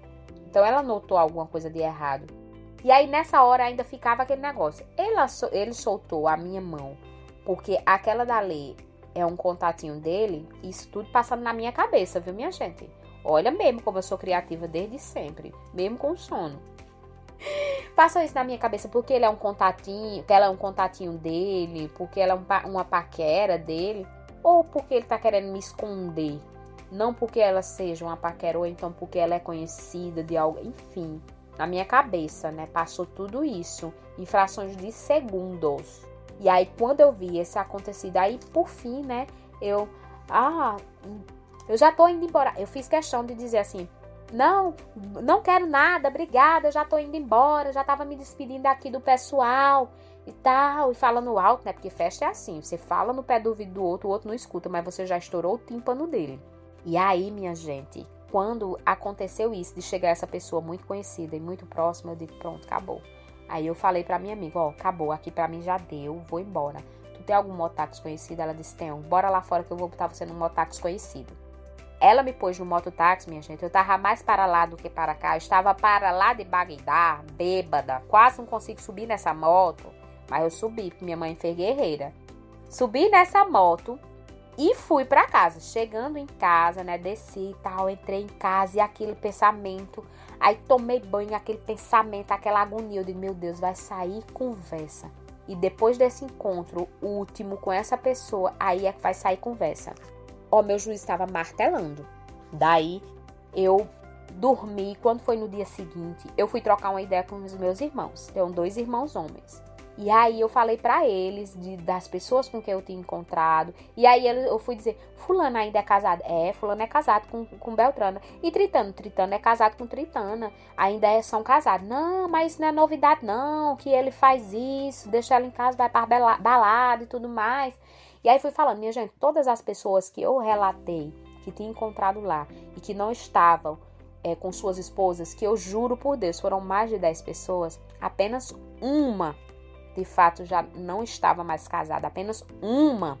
Então ela notou alguma coisa de errado. E aí nessa hora ainda ficava aquele negócio. Ele, ele soltou a minha mão, porque aquela dali é um contatinho dele, isso tudo passando na minha cabeça, viu, minha gente? Olha mesmo como eu sou criativa desde sempre, mesmo com sono. Passou isso na minha cabeça porque ele é um contatinho, que ela é um contatinho dele, porque ela é uma paquera dele ou porque ele está querendo me esconder. Não porque ela seja uma paquera, ou então porque ela é conhecida de algo. Enfim, na minha cabeça, né? Passou tudo isso em frações de segundos. E aí, quando eu vi esse acontecido, aí por fim, né? Eu. Ah, eu já tô indo embora. Eu fiz questão de dizer assim: não, não quero nada, obrigada, já tô indo embora, já tava me despedindo aqui do pessoal e tal, e falando alto, né? Porque festa é assim, você fala no pé do ouvido do outro, o outro não escuta, mas você já estourou o tímpano dele. E aí, minha gente, quando aconteceu isso de chegar essa pessoa muito conhecida e muito próxima, eu digo, pronto, acabou. Aí eu falei pra minha amiga, ó, acabou, aqui pra mim já deu, vou embora. Tu tem algum mototáxi conhecido? Ela disse, tenho. Bora lá fora que eu vou botar você num mototáxi conhecido. Ela me pôs no mototáxi, minha gente. Eu tava mais para lá do que para cá. Eu estava para lá de Bagdá, bêbada. Quase não consigo subir nessa moto. Mas eu subi, porque minha mãe fez guerreira. Subi nessa moto e fui para casa. Chegando em casa, né? Desci e tal, entrei em casa e aquele pensamento. Aí tomei banho, aquele pensamento, aquela agonia. Eu digo, meu Deus, vai sair conversa. E depois desse encontro último com essa pessoa, aí é que vai sair conversa. Ó, meu juiz estava martelando. Daí eu dormi. Quando foi no dia seguinte, eu fui trocar uma ideia com os meus irmãos. Tenho dois irmãos homens. E aí eu falei para eles de, das pessoas com quem eu tinha encontrado. E aí eu fui dizer, fulano ainda é casado? É, fulano é casado com, com Beltrana. E Tritano? Tritano é casado com Tritana. Ainda é, são casados. Não, mas isso não é novidade não, que ele faz isso, deixa ela em casa, vai para balada e tudo mais. E aí fui falando, minha gente, todas as pessoas que eu relatei, que tinha encontrado lá e que não estavam é, com suas esposas, que eu juro por Deus, foram mais de 10 pessoas, apenas uma de fato já não estava mais casada, apenas uma.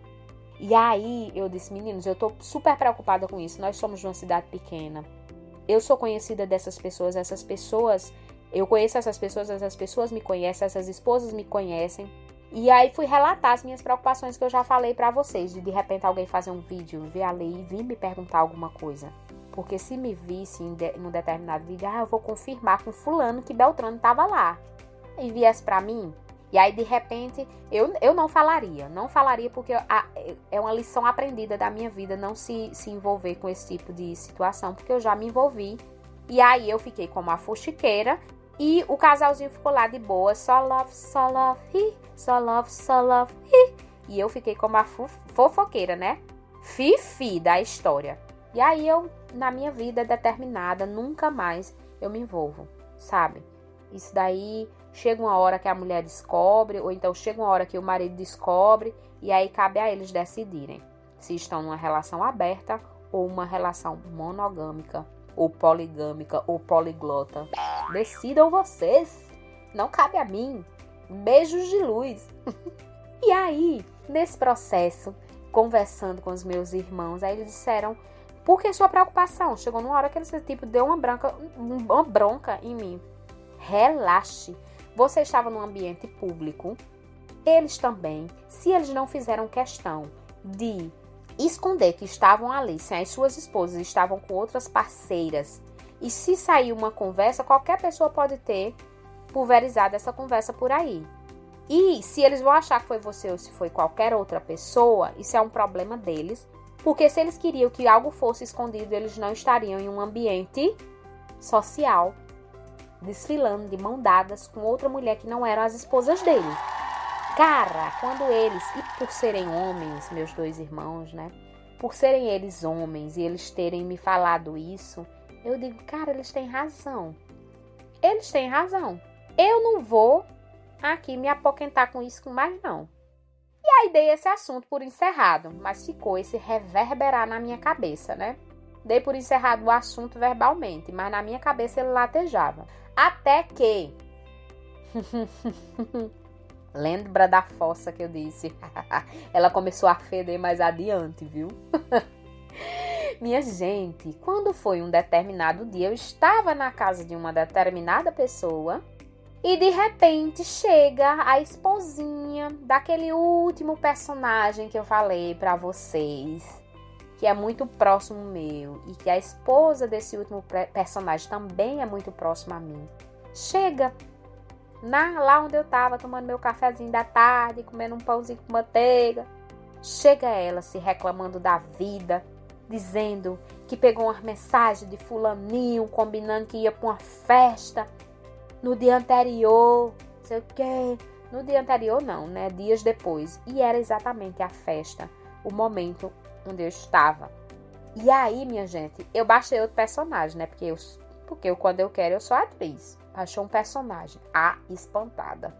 E aí eu disse, meninos, eu tô super preocupada com isso. Nós somos de uma cidade pequena. Eu sou conhecida dessas pessoas, essas pessoas, eu conheço essas pessoas, essas pessoas me conhecem, essas esposas me conhecem. E aí fui relatar as minhas preocupações que eu já falei para vocês, de de repente alguém fazer um vídeo, ver ali e vir me perguntar alguma coisa. Porque se me visse em, de, em um determinado vídeo, ah, eu vou confirmar com fulano que Beltrano estava lá. E viesse para mim, e aí, de repente, eu, eu não falaria. Não falaria porque a, é uma lição aprendida da minha vida não se, se envolver com esse tipo de situação, porque eu já me envolvi. E aí eu fiquei como a fuxiqueira e o casalzinho ficou lá de boa, só love, só love, hi, só love, só love, hi. E eu fiquei como a fofoqueira, né? Fifi da história. E aí eu, na minha vida determinada, nunca mais eu me envolvo, sabe? Isso daí chega uma hora que a mulher descobre, ou então chega uma hora que o marido descobre, e aí cabe a eles decidirem se estão numa relação aberta ou uma relação monogâmica, ou poligâmica, ou poliglota. Decidam vocês, não cabe a mim. Beijos de luz. e aí, nesse processo, conversando com os meus irmãos, aí eles disseram por que sua preocupação? Chegou numa hora que eles tipo deu uma branca, uma bronca em mim. Relaxe. Você estava num ambiente público. Eles também, se eles não fizeram questão de esconder que estavam ali, se as suas esposas estavam com outras parceiras, e se sair uma conversa, qualquer pessoa pode ter pulverizado essa conversa por aí. E se eles vão achar que foi você ou se foi qualquer outra pessoa, isso é um problema deles. Porque se eles queriam que algo fosse escondido, eles não estariam em um ambiente social, desfilando de mão dadas com outra mulher que não eram as esposas dele. Cara, quando eles, e por serem homens, meus dois irmãos, né? Por serem eles homens e eles terem me falado isso, eu digo, cara, eles têm razão. Eles têm razão. Eu não vou aqui me apoquentar com isso mais não. E aí dei esse assunto por encerrado, mas ficou esse reverberar na minha cabeça, né? Dei por encerrado o assunto verbalmente, mas na minha cabeça ele latejava. Até que. Lembra da fossa que eu disse? Ela começou a feder mais adiante, viu? Minha gente, quando foi um determinado dia, eu estava na casa de uma determinada pessoa e de repente chega a esposinha daquele último personagem que eu falei para vocês, que é muito próximo meu e que a esposa desse último personagem também é muito próxima a mim. Chega na, lá onde eu tava tomando meu cafezinho da tarde, comendo um pãozinho com manteiga. Chega ela se reclamando da vida, dizendo que pegou uma mensagem de fulaninho combinando que ia para uma festa no dia anterior, sei o quê. No dia anterior, não, né? Dias depois. E era exatamente a festa, o momento onde eu estava. E aí, minha gente, eu baixei outro personagem, né? Porque eu, porque eu, quando eu quero, eu sou atriz. Baixou um personagem, a espantada.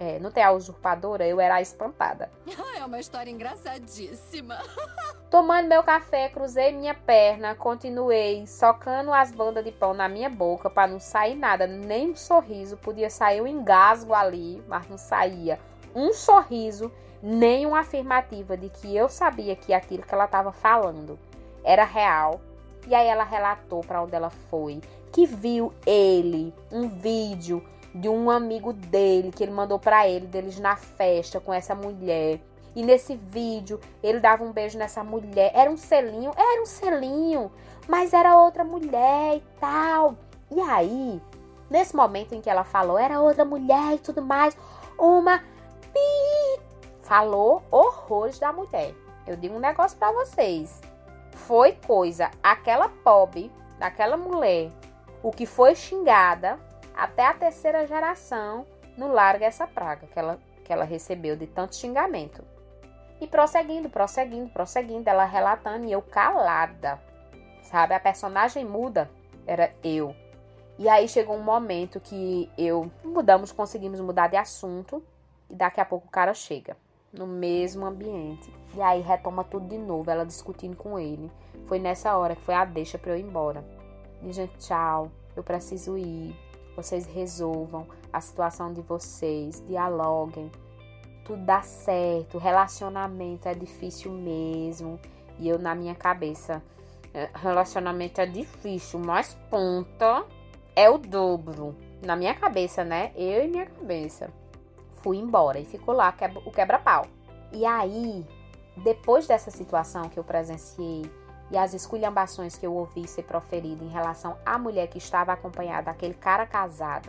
É, não tem a usurpadora, eu era a espantada. É uma história engraçadíssima. Tomando meu café, cruzei minha perna, continuei socando as bandas de pão na minha boca para não sair nada, nem um sorriso. Podia sair um engasgo ali, mas não saía um sorriso, nem uma afirmativa de que eu sabia que aquilo que ela estava falando era real. E aí ela relatou para onde ela foi, que viu ele, um vídeo de um amigo dele que ele mandou para ele deles na festa com essa mulher. E nesse vídeo ele dava um beijo nessa mulher. Era um selinho, era um selinho, mas era outra mulher e tal. E aí, nesse momento em que ela falou, era outra mulher e tudo mais, uma pi falou horrores da mulher. Eu digo um negócio para vocês. Foi coisa, aquela pobre, daquela mulher, o que foi xingada até a terceira geração no larga essa praga que ela, que ela recebeu de tanto xingamento. E prosseguindo, prosseguindo, prosseguindo, ela relatando e eu calada. Sabe, a personagem muda, era eu. E aí chegou um momento que eu mudamos, conseguimos mudar de assunto e daqui a pouco o cara chega no mesmo ambiente. E aí retoma tudo de novo, ela discutindo com ele. Foi nessa hora que foi a deixa para eu ir embora. E gente, tchau, eu preciso ir vocês resolvam a situação de vocês, dialoguem. Tudo dá certo, relacionamento é difícil mesmo. E eu, na minha cabeça, é, relacionamento é difícil, mas ponta é o dobro. Na minha cabeça, né? Eu e minha cabeça. Fui embora e ficou lá o quebra-pau. E aí, depois dessa situação que eu presenciei, e as esculhambações que eu ouvi ser proferidas em relação à mulher que estava acompanhada daquele cara casado,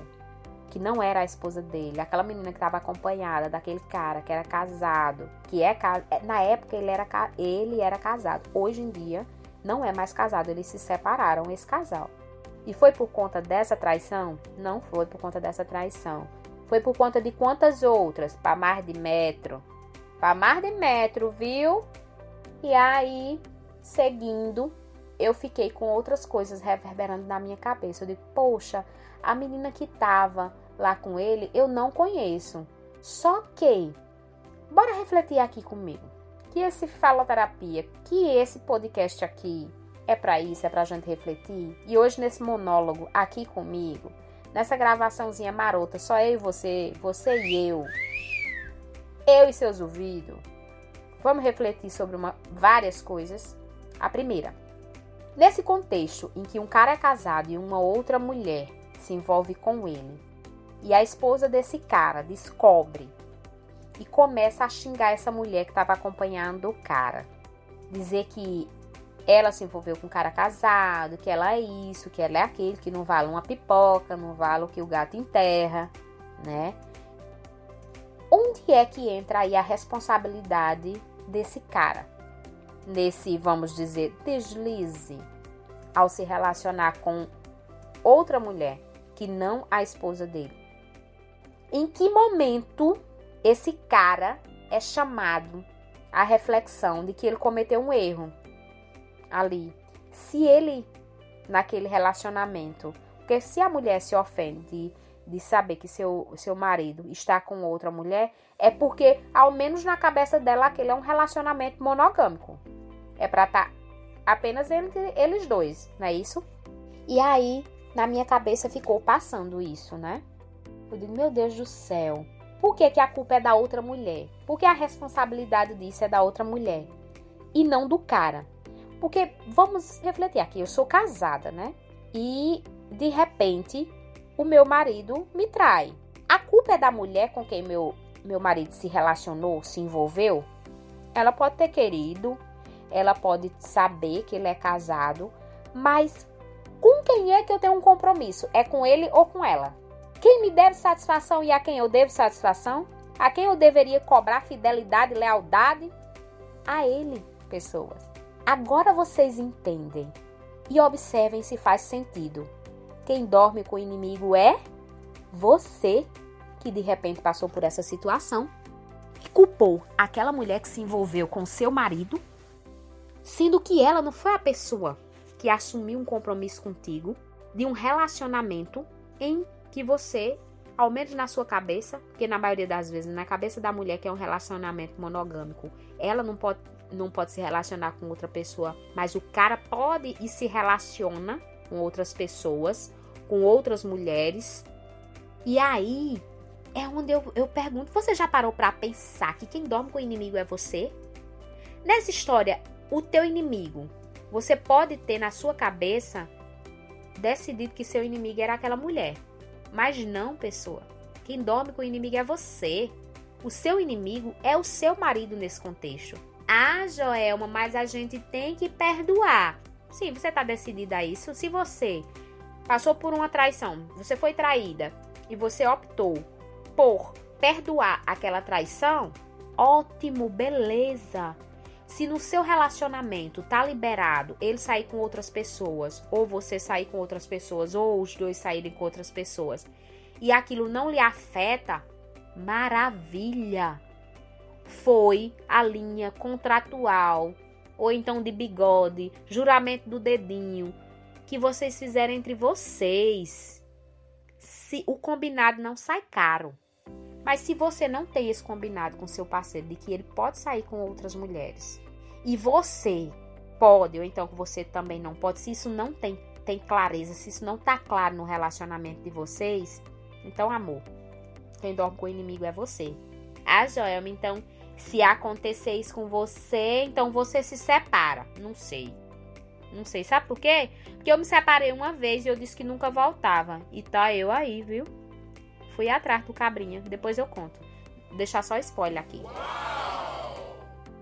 que não era a esposa dele, aquela menina que estava acompanhada daquele cara que era casado, que é, é na época ele era ele era casado. Hoje em dia não é mais casado, eles se separaram esse casal. E foi por conta dessa traição? Não foi por conta dessa traição. Foi por conta de quantas outras? Para mais de metro. Para mais de metro, viu? E aí seguindo, eu fiquei com outras coisas reverberando na minha cabeça. Eu digo, poxa, a menina que tava lá com ele, eu não conheço. Só que, bora refletir aqui comigo. Que esse faloterapia, que esse podcast aqui é para isso, é pra gente refletir. E hoje nesse monólogo aqui comigo, nessa gravaçãozinha marota, só eu e você, você e eu, eu e seus ouvidos, vamos refletir sobre uma, várias coisas. A primeira, nesse contexto em que um cara é casado e uma outra mulher se envolve com ele, e a esposa desse cara descobre e começa a xingar essa mulher que estava acompanhando o cara, dizer que ela se envolveu com um cara casado, que ela é isso, que ela é aquele, que não vale uma pipoca, não vale o que o gato enterra, né? onde é que entra aí a responsabilidade desse cara? Nesse, vamos dizer, deslize ao se relacionar com outra mulher que não a esposa dele. Em que momento esse cara é chamado à reflexão de que ele cometeu um erro ali? Se ele, naquele relacionamento, porque se a mulher se ofende de saber que seu, seu marido está com outra mulher, é porque, ao menos na cabeça dela, aquele é um relacionamento monogâmico. É pra estar tá apenas entre eles dois, não é isso? E aí, na minha cabeça ficou passando isso, né? Eu digo, meu Deus do céu, por que, que a culpa é da outra mulher? Por que a responsabilidade disso é da outra mulher? E não do cara? Porque, vamos refletir aqui, eu sou casada, né? E, de repente, o meu marido me trai. A culpa é da mulher com quem meu, meu marido se relacionou, se envolveu? Ela pode ter querido, ela pode saber que ele é casado, mas com quem é que eu tenho um compromisso? É com ele ou com ela? Quem me deve satisfação e a quem eu devo satisfação? A quem eu deveria cobrar fidelidade e lealdade? A ele, pessoas. Agora vocês entendem e observem se faz sentido. Quem dorme com o inimigo é você, que de repente passou por essa situação e culpou aquela mulher que se envolveu com seu marido, sendo que ela não foi a pessoa que assumiu um compromisso contigo de um relacionamento em que você, ao menos na sua cabeça, porque na maioria das vezes na cabeça da mulher que é um relacionamento monogâmico, ela não pode não pode se relacionar com outra pessoa, mas o cara pode e se relaciona com outras pessoas com outras mulheres. E aí é onde eu, eu pergunto: você já parou para pensar que quem dorme com o inimigo é você? Nessa história, o teu inimigo, você pode ter na sua cabeça decidido que seu inimigo era aquela mulher. Mas não, pessoa. Quem dorme com o inimigo é você. O seu inimigo é o seu marido nesse contexto. Ah, Joelma, mas a gente tem que perdoar. Sim, você está decidida a isso. Se você passou por uma traição, você foi traída e você optou por perdoar aquela traição, ótimo, beleza. Se no seu relacionamento tá liberado ele sair com outras pessoas, ou você sair com outras pessoas, ou os dois saírem com outras pessoas, e aquilo não lhe afeta, maravilha. Foi a linha contratual, ou então de bigode, juramento do dedinho, que vocês fizerem entre vocês. Se o combinado não sai caro. Mas se você não tem esse combinado com seu parceiro de que ele pode sair com outras mulheres e você pode, ou então você também não pode, se isso não tem, tem clareza, se isso não tá claro no relacionamento de vocês, então amor, quem dorme com o inimigo é você. Ah, Joelma, então se acontecer isso com você, então você se separa. Não sei. Não sei, sabe por quê? Porque eu me separei uma vez e eu disse que nunca voltava. E tá eu aí, viu? Fui atrás do cabrinha. Depois eu conto. Vou deixar só spoiler aqui.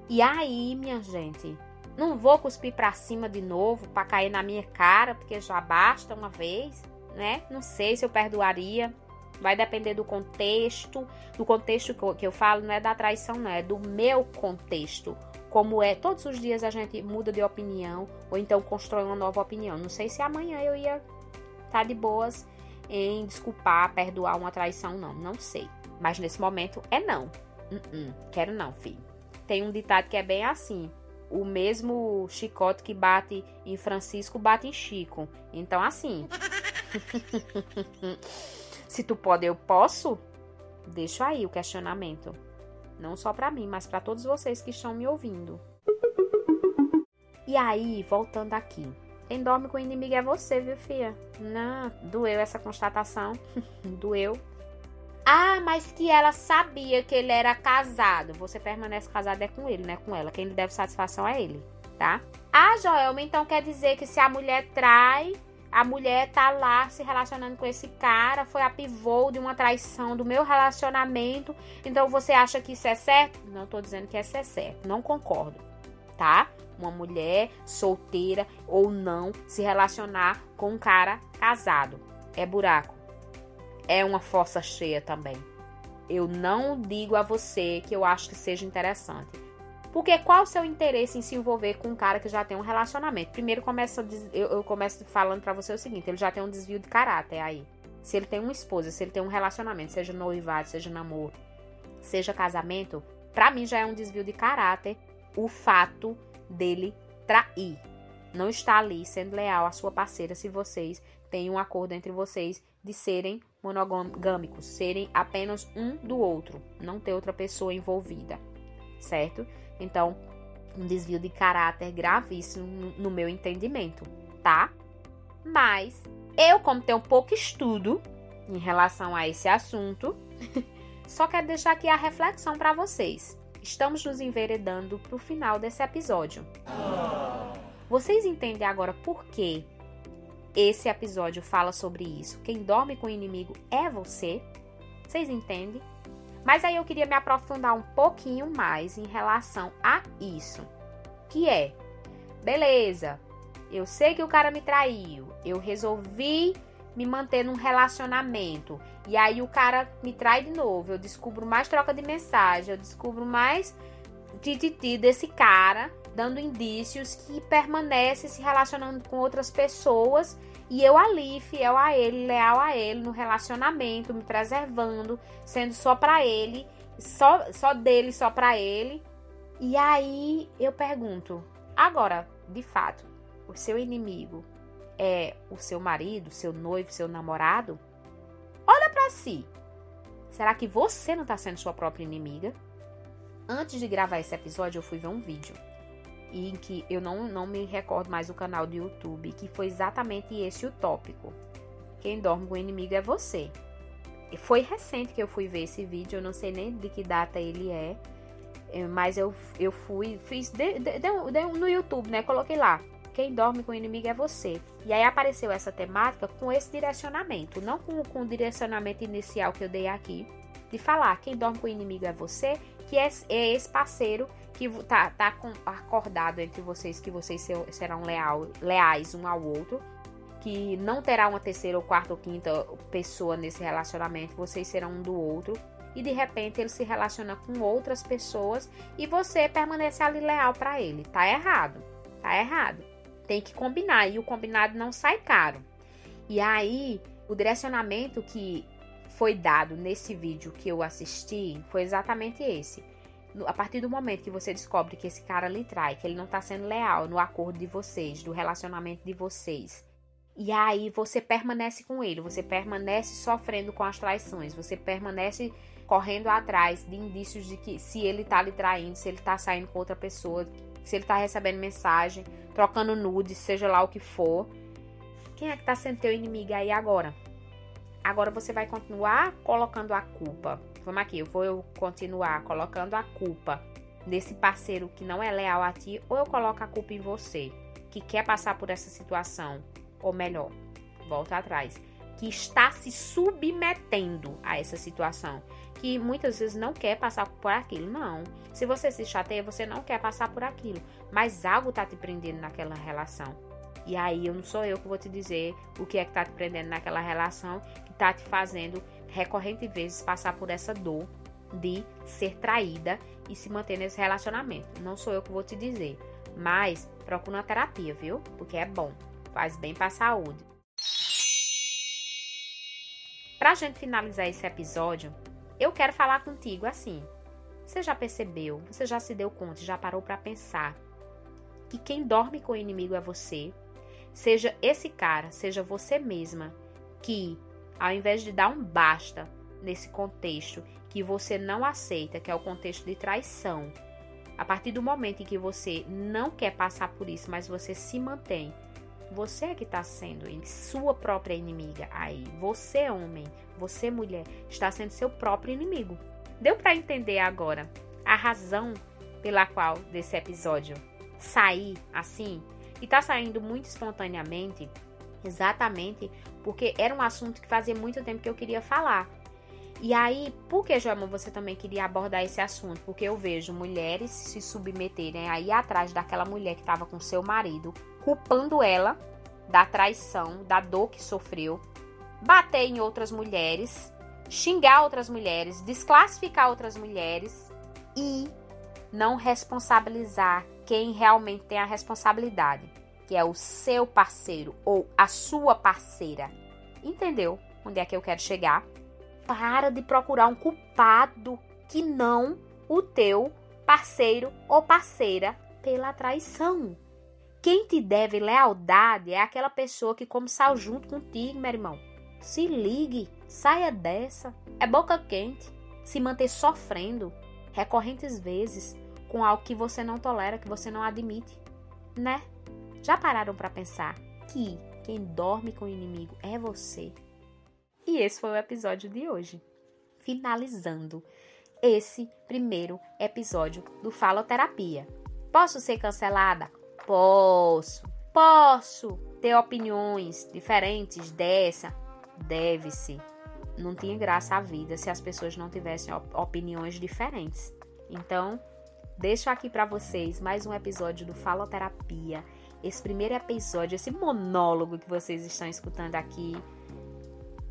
E aí, minha gente, não vou cuspir pra cima de novo pra cair na minha cara, porque já basta uma vez, né? Não sei se eu perdoaria. Vai depender do contexto. Do contexto que eu falo não é da traição, não, é do meu contexto como é, todos os dias a gente muda de opinião ou então constrói uma nova opinião. Não sei se amanhã eu ia estar tá de boas em desculpar, perdoar uma traição, não, não sei. Mas nesse momento é não. Uh -uh, quero não, filho. Tem um ditado que é bem assim: o mesmo chicote que bate em Francisco bate em Chico. Então, assim. se tu pode, eu posso? Deixa aí o questionamento. Não só para mim, mas para todos vocês que estão me ouvindo. E aí, voltando aqui. Quem dorme com o inimigo é você, viu, filha? Não, doeu essa constatação. doeu. Ah, mas que ela sabia que ele era casado. Você permanece casado é com ele, não é com ela. Quem lhe deve satisfação é ele, tá? Ah, Joelma, então quer dizer que se a mulher trai, a mulher tá lá se relacionando com esse cara, foi a pivô de uma traição do meu relacionamento. Então você acha que isso é certo? Não tô dizendo que isso é certo, não concordo, tá? Uma mulher solteira ou não se relacionar com um cara casado é buraco. É uma fossa cheia também. eu não digo a você que eu acho que seja interessante. Porque qual o seu interesse em se envolver com um cara que já tem um relacionamento? Primeiro começa eu, eu começo falando para você o seguinte, ele já tem um desvio de caráter aí. Se ele tem uma esposa, se ele tem um relacionamento, seja noivado, seja namoro, seja casamento, para mim já é um desvio de caráter o fato dele trair. Não está ali sendo leal à sua parceira se vocês têm um acordo entre vocês de serem monogâmicos, serem apenas um do outro, não ter outra pessoa envolvida, certo? Então, um desvio de caráter gravíssimo no meu entendimento, tá? Mas eu, como tenho pouco estudo em relação a esse assunto, só quero deixar aqui a reflexão para vocês. Estamos nos enveredando para o final desse episódio. Vocês entendem agora por que esse episódio fala sobre isso? Quem dorme com o inimigo é você? Vocês entendem? Mas aí eu queria me aprofundar um pouquinho mais em relação a isso. Que é, beleza, eu sei que o cara me traiu, eu resolvi me manter num relacionamento. E aí o cara me trai de novo. Eu descubro mais troca de mensagem, eu descubro mais tititi desse cara, dando indícios que permanece se relacionando com outras pessoas e eu ali, fiel a ele, leal a ele no relacionamento, me preservando, sendo só para ele, só, só dele, só para ele. E aí eu pergunto: agora, de fato, o seu inimigo é o seu marido, seu noivo, seu namorado? Olha para si. Será que você não está sendo sua própria inimiga? Antes de gravar esse episódio, eu fui ver um vídeo em que eu não, não me recordo mais o canal do YouTube, que foi exatamente esse o tópico. Quem dorme com o inimigo é você. E foi recente que eu fui ver esse vídeo, eu não sei nem de que data ele é, é mas eu, eu fui, fiz de, de, de, no YouTube, né? Coloquei lá. Quem dorme com o inimigo é você. E aí apareceu essa temática com esse direcionamento, não com, com o direcionamento inicial que eu dei aqui, de falar quem dorme com o inimigo é você, que é, é esse parceiro que tá, tá acordado entre vocês que vocês serão leal, leais um ao outro, que não terá uma terceira ou quarta ou quinta pessoa nesse relacionamento, vocês serão um do outro. E de repente ele se relaciona com outras pessoas e você permanece ali leal para ele. Tá errado. Tá errado. Tem que combinar e o combinado não sai caro. E aí, o direcionamento que foi dado nesse vídeo que eu assisti foi exatamente esse a partir do momento que você descobre que esse cara lhe trai, que ele não tá sendo leal no acordo de vocês, do relacionamento de vocês, e aí você permanece com ele, você permanece sofrendo com as traições, você permanece correndo atrás de indícios de que se ele tá lhe traindo, se ele tá saindo com outra pessoa, se ele tá recebendo mensagem, trocando nudes, seja lá o que for. Quem é que tá sendo teu inimigo aí agora? Agora você vai continuar colocando a culpa Vamos aqui, eu vou continuar colocando a culpa nesse parceiro que não é leal a ti, ou eu coloco a culpa em você, que quer passar por essa situação, ou melhor, volta atrás, que está se submetendo a essa situação, que muitas vezes não quer passar por aquilo. Não. Se você se chateia, você não quer passar por aquilo, mas algo está te prendendo naquela relação. E aí eu não sou eu que vou te dizer o que é que está te prendendo naquela relação, está te fazendo recorrente vezes passar por essa dor de ser traída e se manter nesse relacionamento. Não sou eu que vou te dizer, mas procura uma terapia, viu? Porque é bom, faz bem para a saúde. Pra gente finalizar esse episódio, eu quero falar contigo assim. Você já percebeu? Você já se deu conta? Já parou para pensar que quem dorme com o inimigo é você? Seja esse cara, seja você mesma que ao invés de dar um basta nesse contexto que você não aceita, que é o contexto de traição, a partir do momento em que você não quer passar por isso, mas você se mantém, você é que está sendo sua própria inimiga aí. Você, homem, você, mulher, está sendo seu próprio inimigo. Deu para entender agora a razão pela qual desse episódio sair assim? E está saindo muito espontaneamente Exatamente, porque era um assunto que fazia muito tempo que eu queria falar. E aí, por que, Joelma, você também queria abordar esse assunto? Porque eu vejo mulheres se submeterem aí atrás daquela mulher que estava com seu marido, culpando ela da traição, da dor que sofreu, bater em outras mulheres, xingar outras mulheres, desclassificar outras mulheres e não responsabilizar quem realmente tem a responsabilidade, que é o seu parceiro ou a sua parceira. Entendeu onde é que eu quero chegar? Para de procurar um culpado que não o teu parceiro ou parceira pela traição. Quem te deve lealdade é aquela pessoa que come sal junto contigo, meu irmão. Se ligue, saia dessa. É boca quente. Se manter sofrendo recorrentes vezes com algo que você não tolera, que você não admite, né? Já pararam para pensar que quem dorme com o inimigo é você? E esse foi o episódio de hoje. Finalizando esse primeiro episódio do Faloterapia. Posso ser cancelada? Posso. Posso ter opiniões diferentes dessa? Deve-se. Não tinha graça a vida se as pessoas não tivessem opiniões diferentes. Então, deixo aqui para vocês mais um episódio do Faloterapia. Esse primeiro episódio, esse monólogo que vocês estão escutando aqui,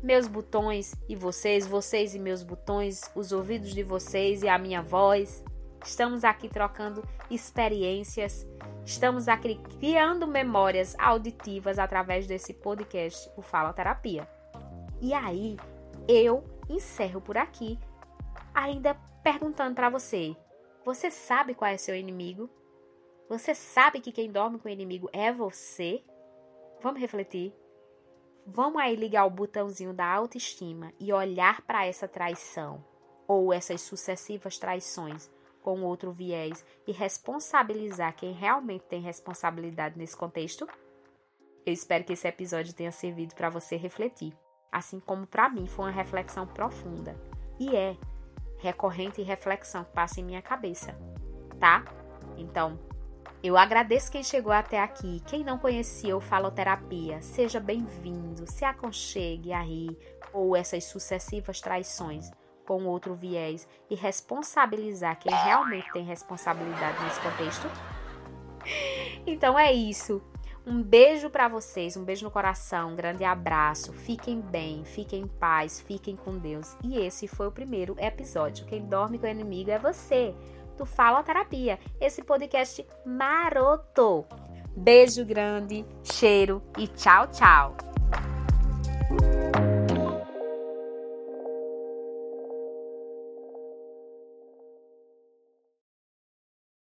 meus botões e vocês, vocês e meus botões, os ouvidos de vocês e a minha voz. Estamos aqui trocando experiências, estamos aqui criando memórias auditivas através desse podcast, o Fala Terapia. E aí, eu encerro por aqui, ainda perguntando para você: você sabe qual é seu inimigo? Você sabe que quem dorme com o inimigo é você? Vamos refletir. Vamos aí ligar o botãozinho da autoestima e olhar para essa traição ou essas sucessivas traições com outro viés e responsabilizar quem realmente tem responsabilidade nesse contexto? Eu espero que esse episódio tenha servido para você refletir, assim como para mim foi uma reflexão profunda. E é recorrente reflexão que passa em minha cabeça, tá? Então, eu agradeço quem chegou até aqui. Quem não conhecia o Faloterapia, seja bem-vindo, se aconchegue aí, ou essas sucessivas traições com outro viés e responsabilizar quem realmente tem responsabilidade nesse contexto. Então é isso. Um beijo para vocês, um beijo no coração, um grande abraço. Fiquem bem, fiquem em paz, fiquem com Deus. E esse foi o primeiro episódio. Quem dorme com o inimigo é você do Fala Terapia, esse podcast maroto. Beijo grande, cheiro e tchau, tchau.